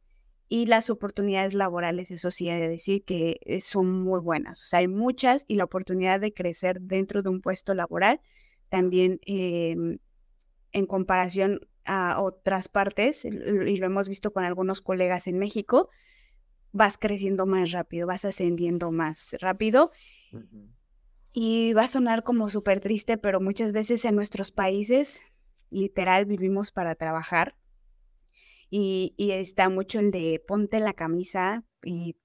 y las oportunidades laborales, eso sí, he de decir que eh, son muy buenas. O sea, hay muchas y la oportunidad de crecer dentro de un puesto laboral también em, en comparación a otras partes, y lo hemos visto con algunos colegas en México, vas creciendo más rápido, vas ascendiendo más rápido. Y va a sonar como súper triste, pero muchas veces en nuestros países, literal, vivimos para trabajar y, está mucho el de ponte la camisa y,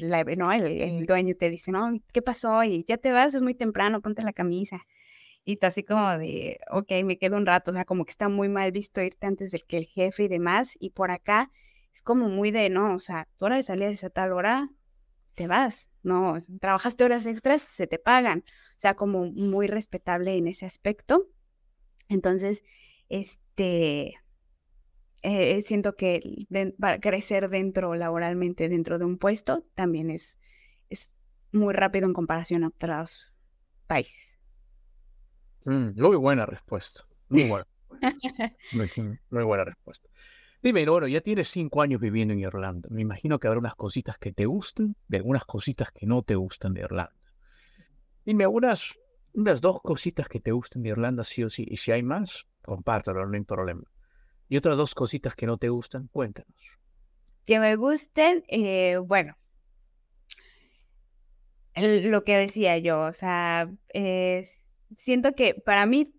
la, ¿no? el, dueño te dice, no, ¿qué pasó? Y ya te vas, es muy temprano, ponte la camisa. Y tú así como de, ok, me quedo un rato, o sea, como que está muy mal visto irte antes del que el jefe y demás. Y por acá es como muy de, no, o sea, tu hora de salida es a tal hora, te vas, no, trabajaste horas extras, se te pagan. O sea, como muy respetable en ese aspecto. Entonces, este, eh, siento que para crecer dentro laboralmente, dentro de un puesto, también es, es muy rápido en comparación a otros países. Mm, muy buena respuesta. Muy buena. muy, buena respuesta. Dime, bueno, ya tienes cinco años viviendo en Irlanda. Me imagino que habrá unas cositas que te gusten y algunas cositas que no te gustan de Irlanda. Dime, unas, unas dos cositas que te gusten de Irlanda, sí o sí. Y si hay más, compártelo, no hay problema. Y otras dos cositas que no te gustan, cuéntanos. Que me gusten, eh, bueno, lo que decía yo, o sea, siento que para mí,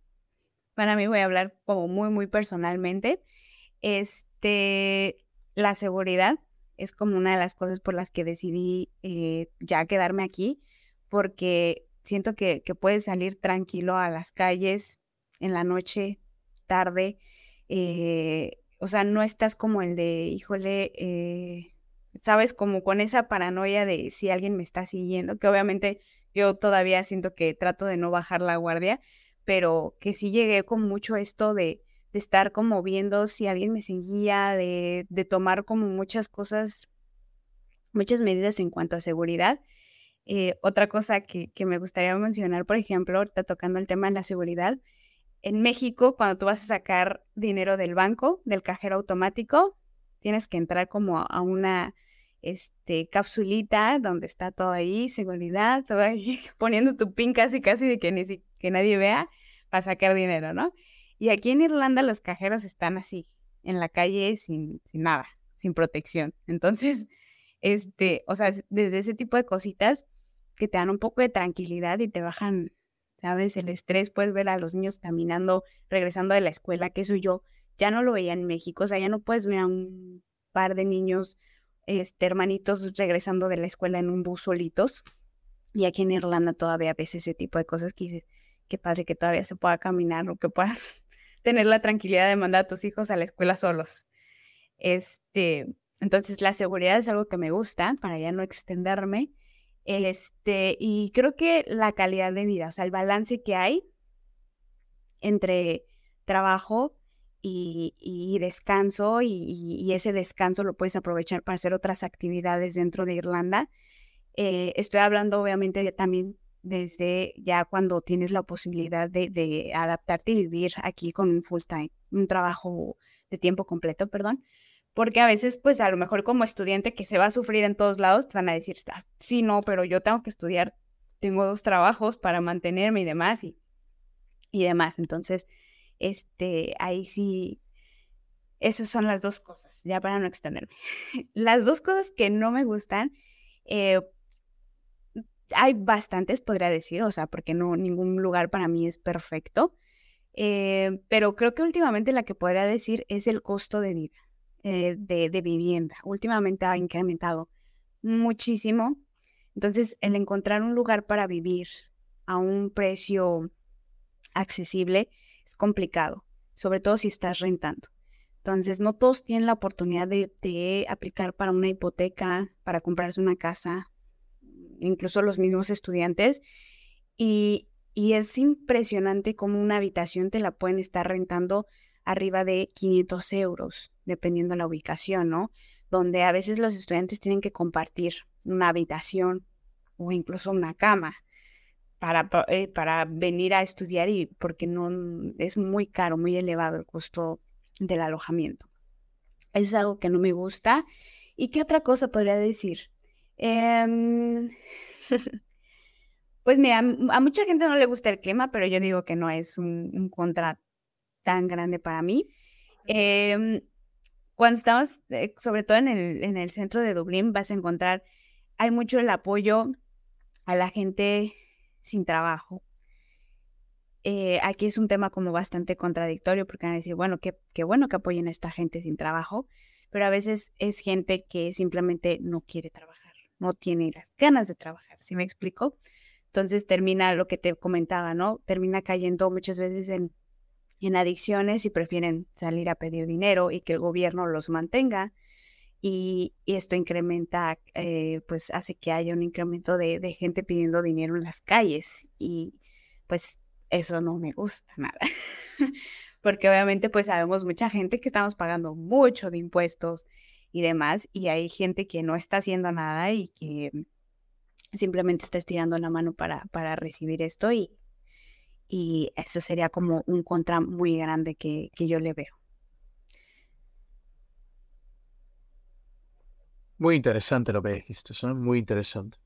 para mí voy a hablar como muy, muy personalmente, este, la seguridad es como una de las cosas por las que decidí eh, ya quedarme aquí, porque siento que, que puedes salir tranquilo a las calles en la noche, tarde, eh, o sea, no estás como el de, híjole, eh, sabes, como con esa paranoia de si alguien me está siguiendo, que obviamente yo todavía siento que trato de no bajar la guardia, pero que sí llegué con mucho esto de, de estar como viendo si alguien me seguía, de, de tomar como muchas cosas, muchas medidas en cuanto a seguridad. Eh, otra cosa que, que, me gustaría mencionar, por ejemplo, ahorita tocando el tema de la seguridad, en México, cuando tú vas a sacar dinero del banco, del cajero automático, tienes que entrar como a una este, capsulita donde está todo ahí, seguridad, todo ahí, poniendo tu pin casi casi de que, ni que nadie vea para sacar dinero, ¿no? Y aquí en Irlanda los cajeros están así, en la calle sin, sin nada, sin protección. Entonces, este, o sea, desde ese tipo de cositas que te dan un poco de tranquilidad y te bajan ¿sabes? El estrés, puedes ver a los niños caminando, regresando de la escuela, que eso yo ya no lo veía en México, o sea, ya no puedes ver a un par de niños, este, hermanitos regresando de la escuela en un bus solitos. Y aquí en Irlanda todavía ves ese tipo de cosas que dices, qué padre que todavía se pueda caminar o que puedas tener la tranquilidad de mandar a tus hijos a la escuela solos. Este, entonces la seguridad es algo que me gusta para ya no extenderme. Este, y creo que la calidad de vida, o sea, el balance que hay entre trabajo y, descanso, y, ese descanso lo puedes aprovechar para hacer otras actividades dentro de Irlanda. Eh, estoy hablando obviamente también desde ya cuando tienes la posibilidad de, adaptarte y vivir aquí con un full time, un trabajo de tiempo completo, perdón porque a veces, pues a lo mejor como estudiante que se va a sufrir en todos lados, te van a decir, ah, sí, no, pero yo tengo que estudiar, tengo dos trabajos para mantenerme y demás, y, y demás. Entonces, este, ahí sí, esas son las dos cosas, ya para no extenderme. las dos cosas que no me gustan, eh, hay bastantes, podría decir, o sea, porque no, ningún lugar para mí es perfecto. Eh, pero creo que últimamente la que podría decir es el costo de vida. Eh, de, vivienda. Últimamente ha incrementado muchísimo. Entonces, el encontrar un lugar para vivir a un precio accesible es complicado, sobre todo si estás rentando. Entonces, no todos tienen la oportunidad de, aplicar para una hipoteca, para comprarse una casa, incluso los mismos estudiantes. Y, y es impresionante cómo una habitación te la pueden estar rentando arriba de 500 euros, dependiendo de la ubicación, ¿no? Donde a veces los estudiantes tienen que compartir una habitación o incluso una cama para, eh, para venir a estudiar y porque no es muy caro, muy elevado el costo del alojamiento. Eso es algo que no me gusta ¿Y qué otra cosa podría decir? Em, pues mira, a mucha gente no le gusta el clima, pero yo digo que no es un, contra tan grande para mí. Em, cuando estamos, eh, sobre todo en el, en el centro de Dublín, vas a encontrar, hay mucho el apoyo a la gente sin trabajo. Eh, aquí es un tema como bastante contradictorio porque van a decir, bueno, qué, qué bueno que apoyen a esta gente sin trabajo, pero a veces es gente que simplemente no quiere trabajar, no tiene las ganas de trabajar, ¿sí me explico? Entonces termina lo que te comentaba, ¿no? Termina cayendo muchas veces en, en adicciones y prefieren salir a pedir dinero y que el gobierno los mantenga. Y, esto incrementa, eh, pues hace que haya un incremento de, de gente pidiendo dinero en las calles. Y pues eso no me gusta nada. Porque obviamente pues sabemos mucha gente que estamos pagando mucho de impuestos y demás, y hay gente que no está haciendo nada y que simplemente está estirando la mano para, para recibir esto y, y eso sería como un contra muy grande que, que yo le veo. Muy interesante lo que dijiste, son muy interesante.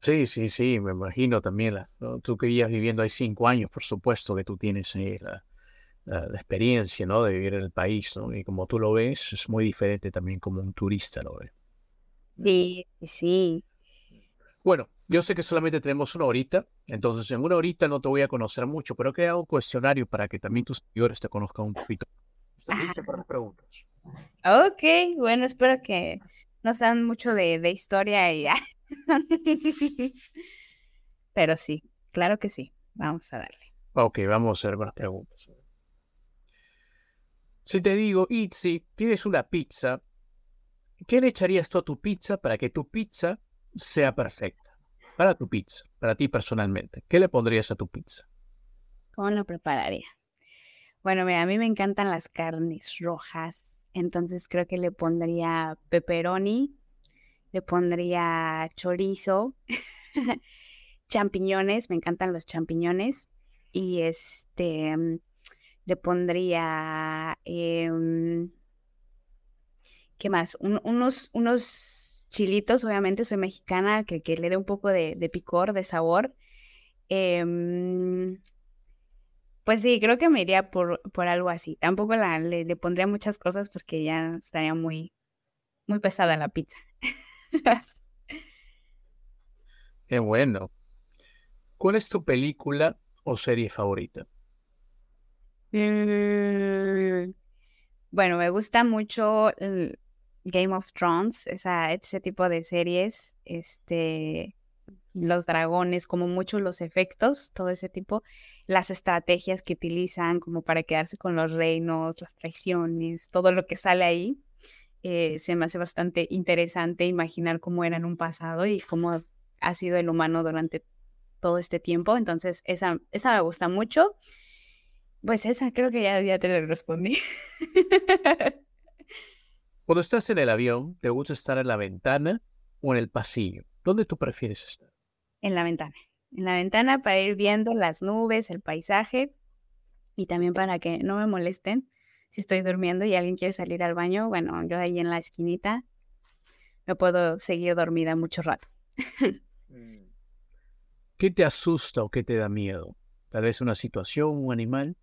Sí, sí, sí, me imagino también. La, Tú que viviendo ahí cinco años, por supuesto que tú tienes eh, la, la, experiencia ¿no? de vivir en el país, ¿no? Y como tú lo ves, es muy diferente también como un turista lo ve. Sí, sí. Bueno, yo sé que solamente tenemos una horita, entonces en una horita no te voy a conocer mucho, pero he creado un cuestionario para que también tus seguidores te conozcan un poquito. ¿Estás lista para las preguntas? Ok, bueno, espero que no sean mucho de, de historia y ya. Pero sí, claro que sí. Vamos a darle. Ok, vamos a hacer más preguntas. Si te digo, Itzy, tienes una pizza, ¿qué le echarías tú a tu pizza para que tu pizza sea perfecta? Para tu pizza, para ti personalmente. ¿Qué le pondrías a tu pizza? ¿Cómo lo prepararía? Bueno, mira, a mí me encantan las carnes rojas, entonces creo que le pondría pepperoni, le pondría chorizo, champiñones, me encantan los champiñones, y este, mm, le pondría, em, ¿qué más? unos, unos chilitos, obviamente soy mexicana, que, que le dé un poco de, picor, de sabor. Em, pues sí, creo que me iría por, por algo así. Tampoco le, le, pondría muchas cosas porque ya estaría muy, muy pesada la pizza. Qué bueno. ¿Cuál es tu película o serie favorita? Mm, bueno, me gusta mucho Game of Thrones, esa, ese tipo de series, este, los dragones, como mucho los efectos, todo ese tipo, las estrategias que utilizan como para quedarse con los reinos, las traiciones, todo lo que sale ahí. Eh, se me hace bastante interesante imaginar cómo era en un pasado y cómo ha sido el humano durante todo este tiempo. Entonces, esa, esa me gusta mucho. Pues esa creo que ya, ya te respondí. Cuando estás en el avión, ¿te gusta estar en la ventana o en el pasillo? ¿Dónde tú prefieres estar? En la ventana. En la ventana para ir viendo las nubes, el paisaje y también para que no me molesten si estoy durmiendo y alguien quiere salir al baño, bueno, yo ahí en la esquinita me puedo seguir dormida mucho rato. Mm. ¿Qué te asusta o qué te da miedo? Tal vez una situación, un animal.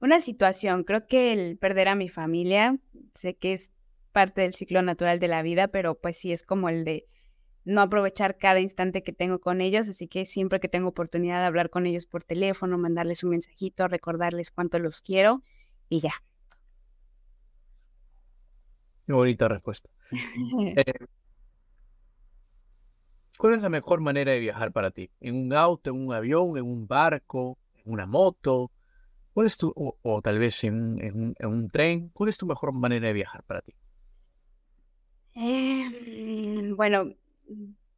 Una situación, creo que el perder a mi familia, sé que es parte del ciclo natural de la vida, pero pues sí es como el de no aprovechar cada instante que tengo con ellos, así que siempre que tengo oportunidad de hablar con ellos por teléfono, mandarles un mensajito, recordarles cuánto los quiero y ya. Qué bonita respuesta. Eh, ¿Cuál es la mejor manera de viajar para ti? ¿En un auto, en un avión, en un barco, en una moto? ¿Cuál es tu, o, tal vez en, en, un tren? ¿Cuál es tu mejor manera de viajar para ti? Eh, bueno,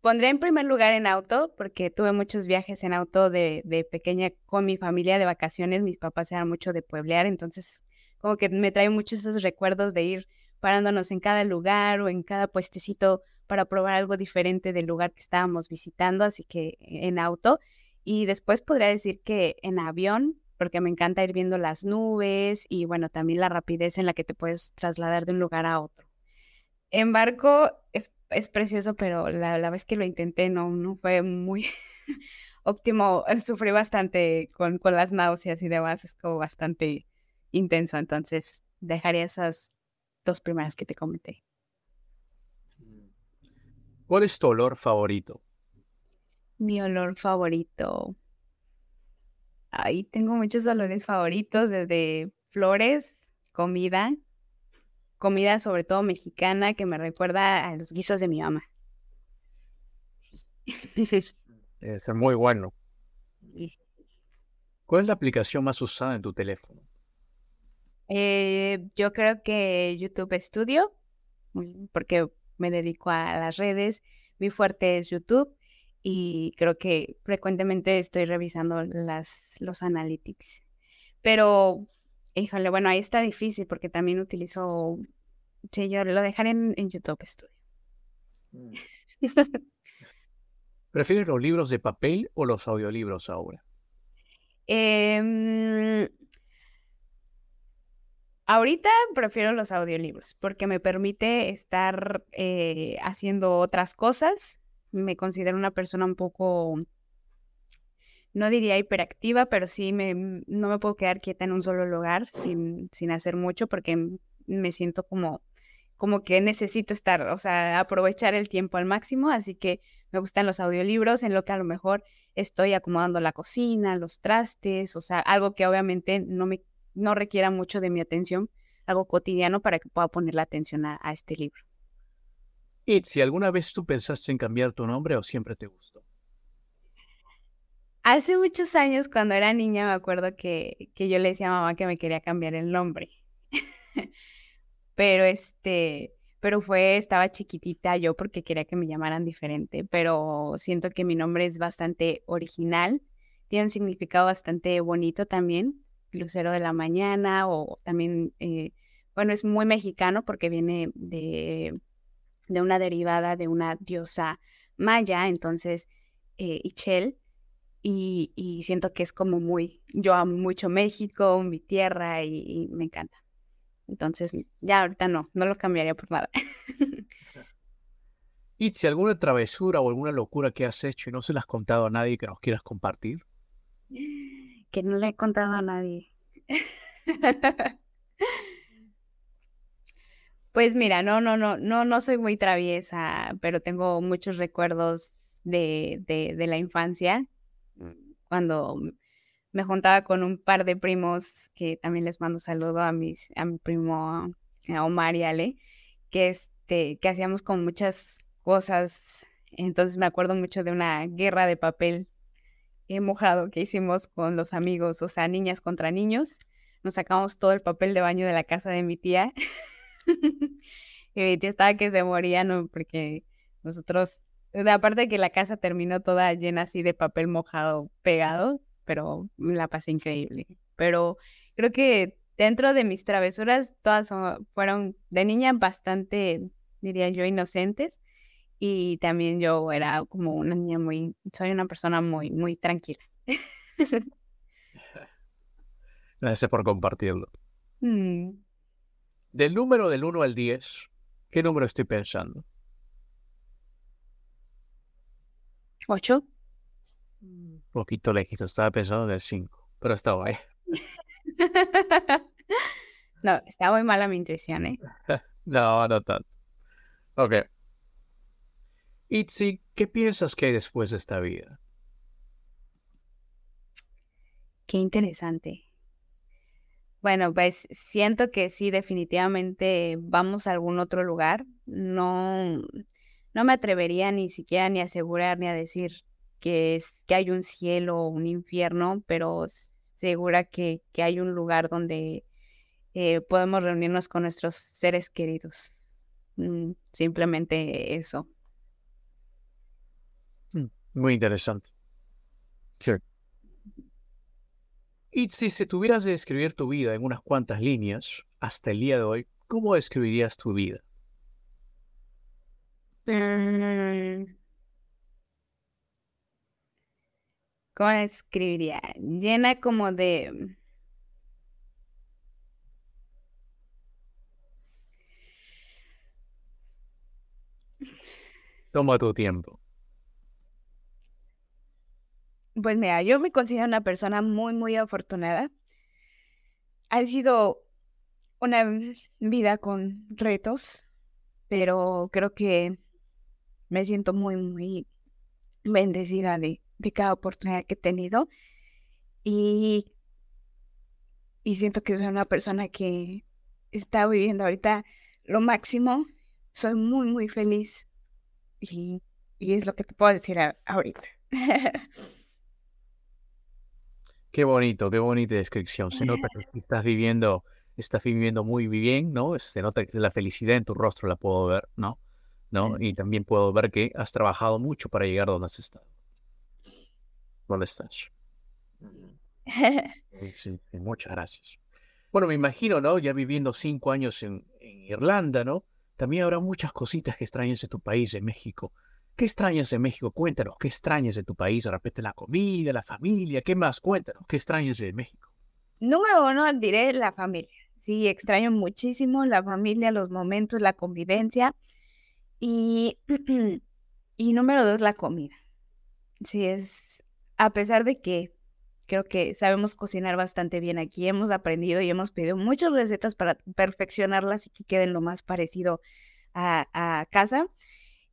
Pondré en primer lugar en auto, porque tuve muchos viajes en auto de, de, pequeña con mi familia de vacaciones. Mis papás eran mucho de pueblear, entonces como que me trae muchos esos recuerdos de ir parándonos en cada lugar o en cada puestecito para probar algo diferente del lugar que estábamos visitando, así que en auto. Y después podría decir que en avión, porque me encanta ir viendo las nubes y bueno, también la rapidez en la que te puedes trasladar de un lugar a otro. En barco es, es precioso, pero la, la, vez que lo intenté no, no fue muy óptimo. Sufrí bastante con, con las náuseas y demás, es como bastante intenso, entonces dejaría esas dos primeras que te comenté. ¿Cuál es tu olor favorito? Mi olor favorito. Ahí tengo muchos olores favoritos, desde flores, comida, comida sobre todo mexicana que me recuerda a los guisos de mi mamá. Ser muy bueno. ¿Cuál es la aplicación más usada en tu teléfono? Eh, yo creo que YouTube Studio, porque me dedico a las redes. Mi fuerte es YouTube y creo que frecuentemente estoy revisando las, los analytics. Pero, híjole, bueno, ahí está difícil porque también utilizo, sí, yo lo dejaré en, YouTube Studio. Mm. ¿Prefieres los libros de papel o los audiolibros ahora? Eh, Ahorita prefiero los audiolibros porque me permite estar eh, haciendo otras cosas. Me considero una persona un poco, no diría hiperactiva, pero sí me, no me puedo quedar quieta en un solo lugar sin, sin hacer mucho porque me siento como, como que necesito estar, o sea, aprovechar el tiempo al máximo. Así que me gustan los audiolibros en lo que a lo mejor estoy acomodando la cocina, los trastes, o sea, algo que obviamente no me no requiera mucho de mi atención, algo cotidiano para que pueda poner la atención a, este libro. ¿Y si alguna vez tú pensaste en cambiar tu nombre o siempre te gustó? Hace muchos años, cuando era niña, me acuerdo que, que yo le decía a mamá que me quería cambiar el nombre. pero este, pero fue, estaba chiquitita yo porque quería que me llamaran diferente, pero siento que mi nombre es bastante original, tiene un significado bastante bonito también, Lucero de la Mañana o también, eh, bueno, es muy mexicano porque viene de, de, una derivada de una diosa maya, entonces, eh, Ichel, y, y, siento que es como muy, yo amo mucho México, mi tierra y, me encanta. Entonces, ya ahorita no, no lo cambiaría por nada. ¿Y si alguna travesura o alguna locura que has hecho y no se la has contado a nadie que nos quieras compartir? que no le he contado a nadie. Pues mira, no, no, no, no, no soy muy traviesa, pero tengo muchos recuerdos de, de, la infancia, cuando me juntaba con un par de primos, que también les mando saludo a mis, a mi primo Omar y Ale, que este, que hacíamos con muchas cosas. Entonces me acuerdo mucho de una guerra de papel mojado que hicimos con los amigos, o sea, niñas contra niños. Nos sacamos todo el papel de baño de la casa de mi tía. y tía estaba que se moría, ¿no? Porque nosotros, aparte de que la casa terminó toda llena así de papel mojado pegado, pero la pasé increíble. Pero creo que dentro de mis travesuras, todas fueron de niña bastante, diría yo, inocentes y también yo era como una niña muy, soy una persona muy, muy tranquila. Gracias por compartirlo. Mm. Del número del 1 al 10, ¿qué número estoy pensando? 8. Un poquito lejito, estaba pensando en el 5, pero está guay. no, está muy mala mi intuición, ¿eh? no, no tanto. Ok. Itzi, ¿qué piensas que hay después de esta vida? Qué interesante. Bueno, pues siento que sí, definitivamente vamos a algún otro lugar. No, no me atrevería ni siquiera ni a asegurar ni a decir que, es, que hay un cielo o un infierno, pero segura que, que hay un lugar donde eh, podemos reunirnos con nuestros seres queridos. Mm, simplemente eso. Muy interesante. Y si se tuvieras de describir tu vida en unas cuantas líneas, hasta el día de hoy, ¿cómo describirías tu vida? ¿Cómo describiría? Llena como de... Toma tu tiempo. Pues mira, yo me considero una persona muy, muy afortunada. Ha sido una vida con retos, pero creo que me siento muy, muy bendecida de, cada oportunidad que he tenido. Y, y siento que soy una persona que está viviendo ahorita lo máximo. Soy muy, muy feliz. Y, y es lo que te puedo decir ahorita. Qué bonito, qué bonita descripción. Se nota que estás viviendo, estás viviendo muy bien, ¿no? Se nota que la felicidad en tu rostro la puedo ver, ¿no? ¿No? Y también puedo ver que has trabajado mucho para llegar donde has estado. ¿Dónde estás? Sí, muchas gracias. Bueno, me imagino, ¿no? Ya viviendo cinco años en, en Irlanda, ¿no? También habrá muchas cositas que extrañas de tu país, de México. ¿Qué extrañas de México? Cuéntanos, ¿qué extrañas de tu país? De repente la comida, la familia, ¿qué más? Cuéntanos, ¿qué extrañas de México? Número uno, diré la familia. Sí, extraño muchísimo la familia, los momentos, la convivencia. Y, y número dos, la comida. Sí, es, a pesar de que creo que sabemos cocinar bastante bien aquí, hemos aprendido y hemos pedido muchas recetas para perfeccionarlas y que queden lo más parecido a, a casa.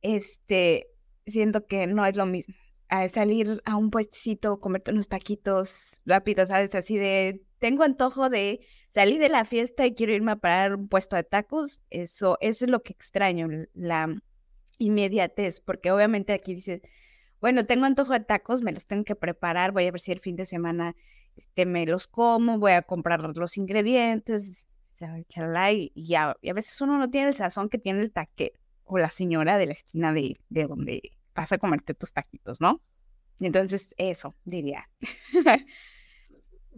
Este, siento que no es lo mismo. A salir a un puestito, comerte unos taquitos rápidos, ¿sabes? Así de, tengo antojo de salir de la fiesta y quiero irme a parar un puesto de tacos. Eso, eso es lo que extraño, la inmediatez, porque obviamente aquí dices, bueno, tengo antojo de tacos, me los tengo que preparar, voy a ver si el fin de semana este, me los como, voy a comprar los ingredientes, y, y, a, y a veces uno no tiene el sazón que tiene el taquero o la señora de la esquina de, de donde vas a comerte tus taquitos, ¿no? Y entonces eso, diría.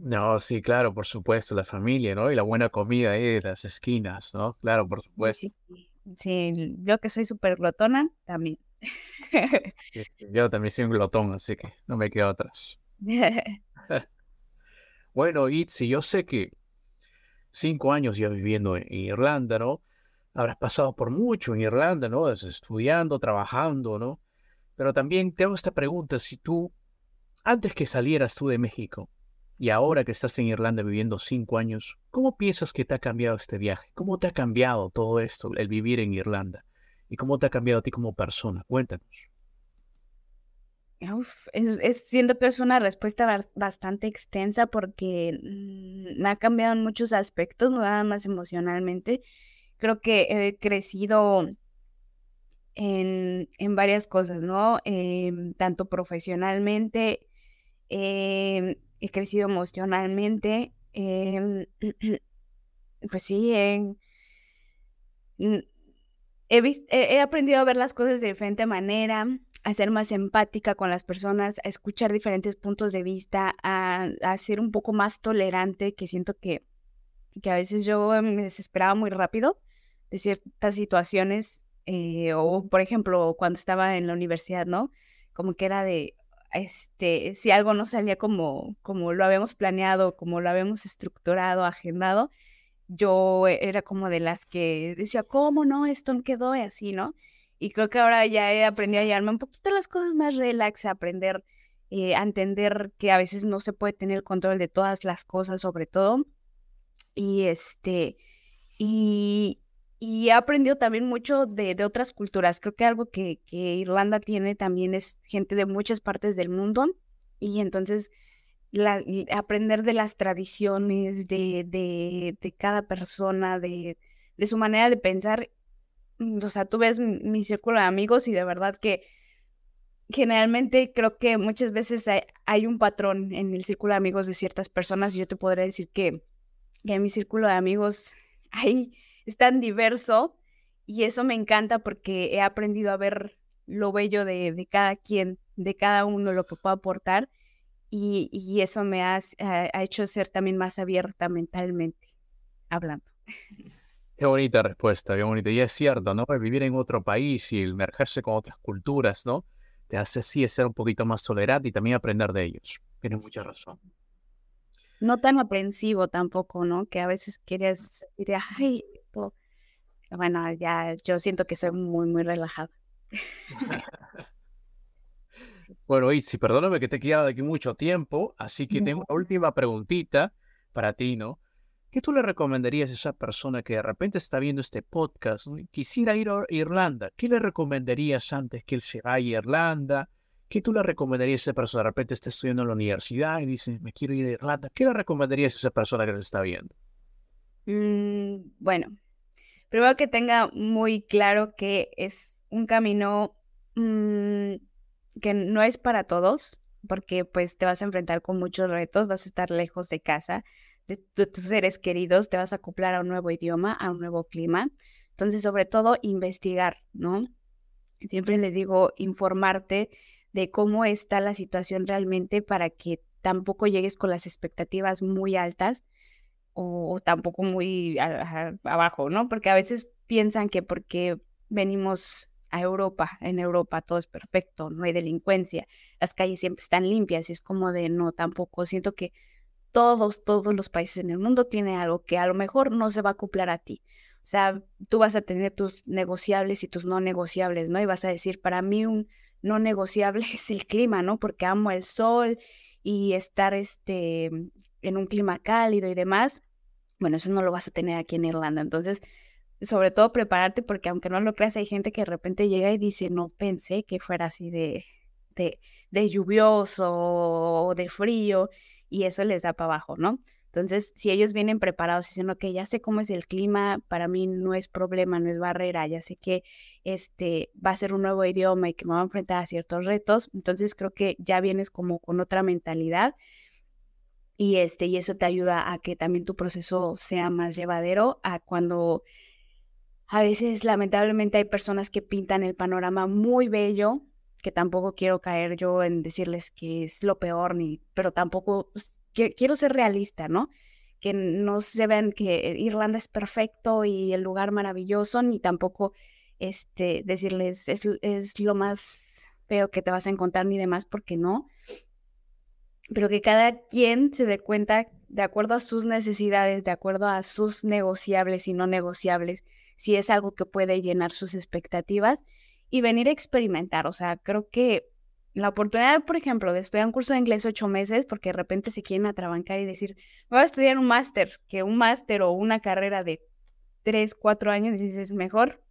No, sí, claro, por supuesto, la familia, ¿no? Y la buena comida ahí de las esquinas, ¿no? Claro, por supuesto. Sí, sí. sí yo que soy súper glotona, también. yo también soy un glotón, así que no me quedo atrás. bueno, Itzi, yo sé que cinco años ya viviendo en Irlanda, ¿no? Habrás pasado por mucho en Irlanda, ¿no? Estudiando, trabajando, ¿no? Pero también te hago esta pregunta, si tú, antes que salieras tú de México y ahora que estás en Irlanda viviendo cinco años, ¿cómo piensas que te ha cambiado este viaje? ¿Cómo te ha cambiado todo esto, el vivir en Irlanda? ¿Y cómo te ha cambiado a ti como persona? Cuéntanos. Uf, es, siento que es una respuesta bastante extensa porque mm, me ha cambiado en muchos aspectos, no nada más emocionalmente, creo que he crecido en, en varias cosas, ¿no? Em, tanto profesionalmente, em, he crecido emocionalmente, em, pues sí, he, he, aprendido a ver las cosas de diferente manera, a ser más empática con las personas, a escuchar diferentes puntos de vista, a, a ser un poco más tolerante, que siento que, que a veces yo me desesperaba muy rápido de ciertas situaciones, eh, o por ejemplo, cuando estaba en la universidad, ¿no? Como que era de, este, si algo no salía como, como lo habíamos planeado, como lo habíamos estructurado, agendado, yo era como de las que decía, ¿cómo no? Esto no quedó así, ¿no? Y creo que ahora ya he aprendido a llevarme un poquito las cosas más relax, a aprender eh, a entender que a veces no se puede tener control de todas las cosas, sobre todo. Y este, y, y he aprendido también mucho de, de otras culturas. Creo que algo que, que, Irlanda tiene también es gente de muchas partes del mundo y entonces aprender de las tradiciones de, de, de cada persona, de, de, su manera de pensar. Mm, o sea, tú ves mi, círculo de amigos y de verdad que generalmente creo que muchas veces hay, hay, un patrón en el círculo de amigos de ciertas personas y yo te podría decir que, que en mi círculo de amigos hay es tan diverso y eso me encanta porque he aprendido a ver lo bello de, cada quien, de cada uno, lo que puedo aportar y, eso me ha, ha, hecho ser también más abierta mentalmente, hablando. Qué bonita respuesta, qué bonita. Y es cierto, ¿no? vivir en otro país y emergerse con otras culturas, ¿no? Te hace así ser un poquito más tolerante y también aprender de ellos. Tienes mucha razón. No tan aprensivo tampoco, ¿no? Que a veces quieres decir, ay, bueno, ya yo siento que soy muy, muy relajada. bueno, Itzi, perdóname que te he quedado aquí mucho tiempo, así que tengo una última preguntita para ti, ¿no? ¿Qué tú le recomendarías a esa persona que de repente está viendo este podcast y quisiera ir a Irlanda? ¿Qué le recomendarías antes que él se vaya a Irlanda? ¿Qué tú le recomendarías a esa persona? De repente está estudiando en la universidad y dice, me quiero ir a Irlanda. ¿Qué le recomendarías a esa persona que nos está viendo? Mm, bueno, primero que tenga muy claro que es un camino mm, que no es para todos, porque pues te vas a enfrentar con muchos retos, vas a estar lejos de casa, de, tus seres queridos, te vas a acoplar a un nuevo idioma, a un nuevo clima. Entonces, sobre todo, investigar, ¿no? Siempre les digo, informarte de cómo está la situación realmente para que tampoco llegues con las expectativas muy altas o, tampoco muy abajo, ¿no? Porque a veces piensan que porque venimos a Europa, en Europa todo es perfecto, no hay delincuencia, las calles siempre están limpias y es como de no, tampoco siento que todos, todos los países en el mundo tienen algo que a lo mejor no se va a acoplar a ti. O sea, tú vas a tener tus negociables y tus no negociables, ¿no? Y vas a decir, para mí un no negociable es el clima, ¿no? Porque amo el sol y estar este, en un clima cálido y demás. Bueno, eso no lo vas a tener aquí en Irlanda. Entonces, sobre todo prepararte porque aunque no lo creas, hay gente que de repente llega y dice, no pensé que fuera así de, de, lluvioso o de frío y eso les da para abajo, ¿no? Entonces, si ellos vienen preparados dicen, ok, ya sé cómo es el clima, para mí no es problema, no es barrera, ya sé que este va a ser un nuevo idioma y que me va a enfrentar a ciertos retos, entonces creo que ya vienes como con otra mentalidad y este y eso te ayuda a que también tu proceso sea más llevadero a cuando a veces lamentablemente hay personas que pintan el panorama muy bello, que tampoco quiero caer yo en decirles que es lo peor ni, pero tampoco pues, quiero ser realista, ¿no? Que no se vean que Irlanda es perfecto y el lugar maravilloso, ni tampoco este, decirles es, es lo más feo que te vas a encontrar ni demás, porque no. Pero que cada quien se dé cuenta de acuerdo a sus necesidades, de acuerdo a sus negociables y no negociables, si es algo que puede llenar sus expectativas y venir a experimentar. O sea, creo que la oportunidad, por ejemplo, de estudiar un curso de inglés ocho meses, porque de repente se quieren atrabancar y decir, voy a estudiar un máster, que un máster o una carrera de tres, cuatro años, dices, mejor,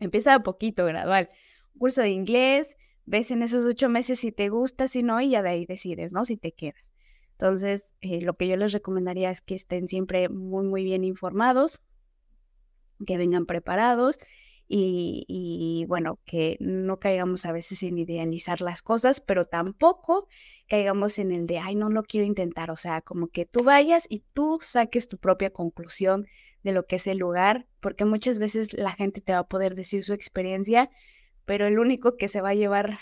empieza a poquito, gradual. Curso de inglés, ves en esos ocho meses si te gusta, si no, y ya de ahí decides, ¿no? Si te quedas. Entonces, eh, lo que yo les recomendaría es que estén siempre muy, muy bien informados, que vengan preparados y, bueno, que no caigamos a veces en idealizar las cosas, pero tampoco caigamos en el de, ay, no lo quiero intentar, o sea, como que tú vayas y tú saques tu propia conclusión de lo que es el lugar, porque muchas veces la gente te va a poder decir su experiencia, pero el único que se va a llevar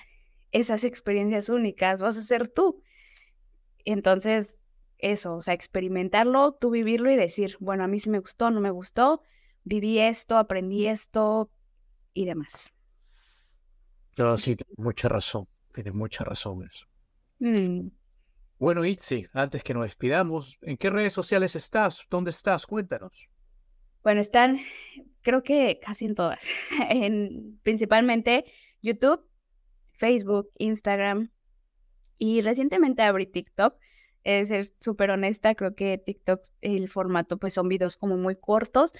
esas experiencias únicas vas a ser tú. Entonces, eso, o sea, experimentarlo, tú vivirlo y decir, bueno, a mí sí me gustó, no me gustó, viví esto, aprendí esto y demás. No, sí, tienes mucha razón, tienes mucha razón eso. Mm. Bueno, Itzi, antes que nos despidamos, ¿en qué redes sociales estás? ¿Dónde estás? Cuéntanos. Bueno, están, creo que casi en todas, en, principalmente YouTube, Facebook, Instagram y recientemente abrí TikTok. Es ser súper honesta, creo que TikTok, el formato, pues son videos como muy cortos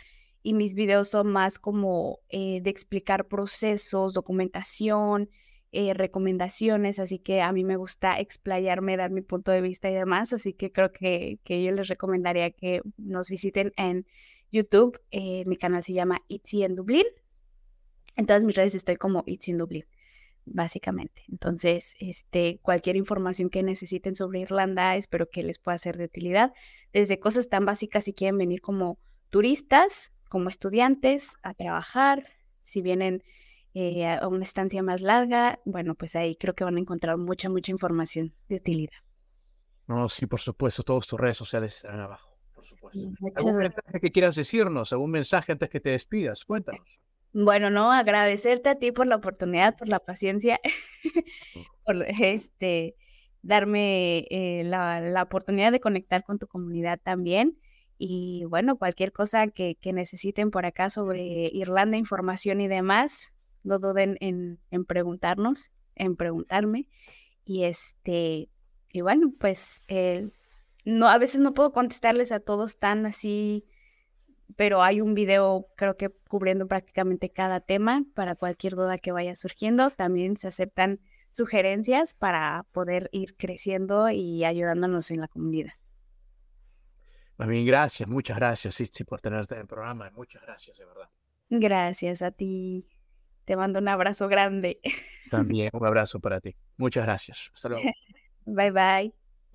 y mis videos son más como eh, de explicar procesos, documentación, eh, recomendaciones, así que a mí me gusta explayarme, dar mi punto de vista y demás, así que creo que, que yo les recomendaría que nos visiten en YouTube, eh, mi canal se llama Itzy en Dublín, en todas mis redes estoy como Itzy en Dublín, básicamente. Entonces, este, cualquier información que necesiten sobre Irlanda, espero que les pueda ser de utilidad, desde cosas tan básicas si quieren venir como turistas, como estudiantes a trabajar, si vienen eh, a una estancia más larga, bueno, pues ahí creo que van a encontrar mucha, mucha información de utilidad. No, sí, por supuesto, todas tus redes sociales están abajo, supuesto. ¿Algún mensaje que quieras decirnos? ¿Algún mensaje antes que te despidas? Cuéntanos. Bueno, no, agradecerte a ti por la oportunidad, por la paciencia, por este darme eh, la, la, oportunidad de conectar con tu comunidad también. Y bueno, cualquier cosa que, necesiten por acá sobre Irlanda, información y demás, no duden en, en preguntarnos, en preguntarme. Y este, y bueno, pues eh, no, a veces no puedo contestarles a todos tan así, pero hay un video creo que cubriendo prácticamente cada tema para cualquier duda que vaya surgiendo. También se aceptan sugerencias para poder ir creciendo y ayudándonos en la comunidad. Más bien, gracias, muchas gracias, Itzi, por tenerte en el programa. Muchas gracias, de verdad. Gracias a ti. Te mando un abrazo grande. También un abrazo para ti. Muchas gracias. Hasta luego. Bye bye.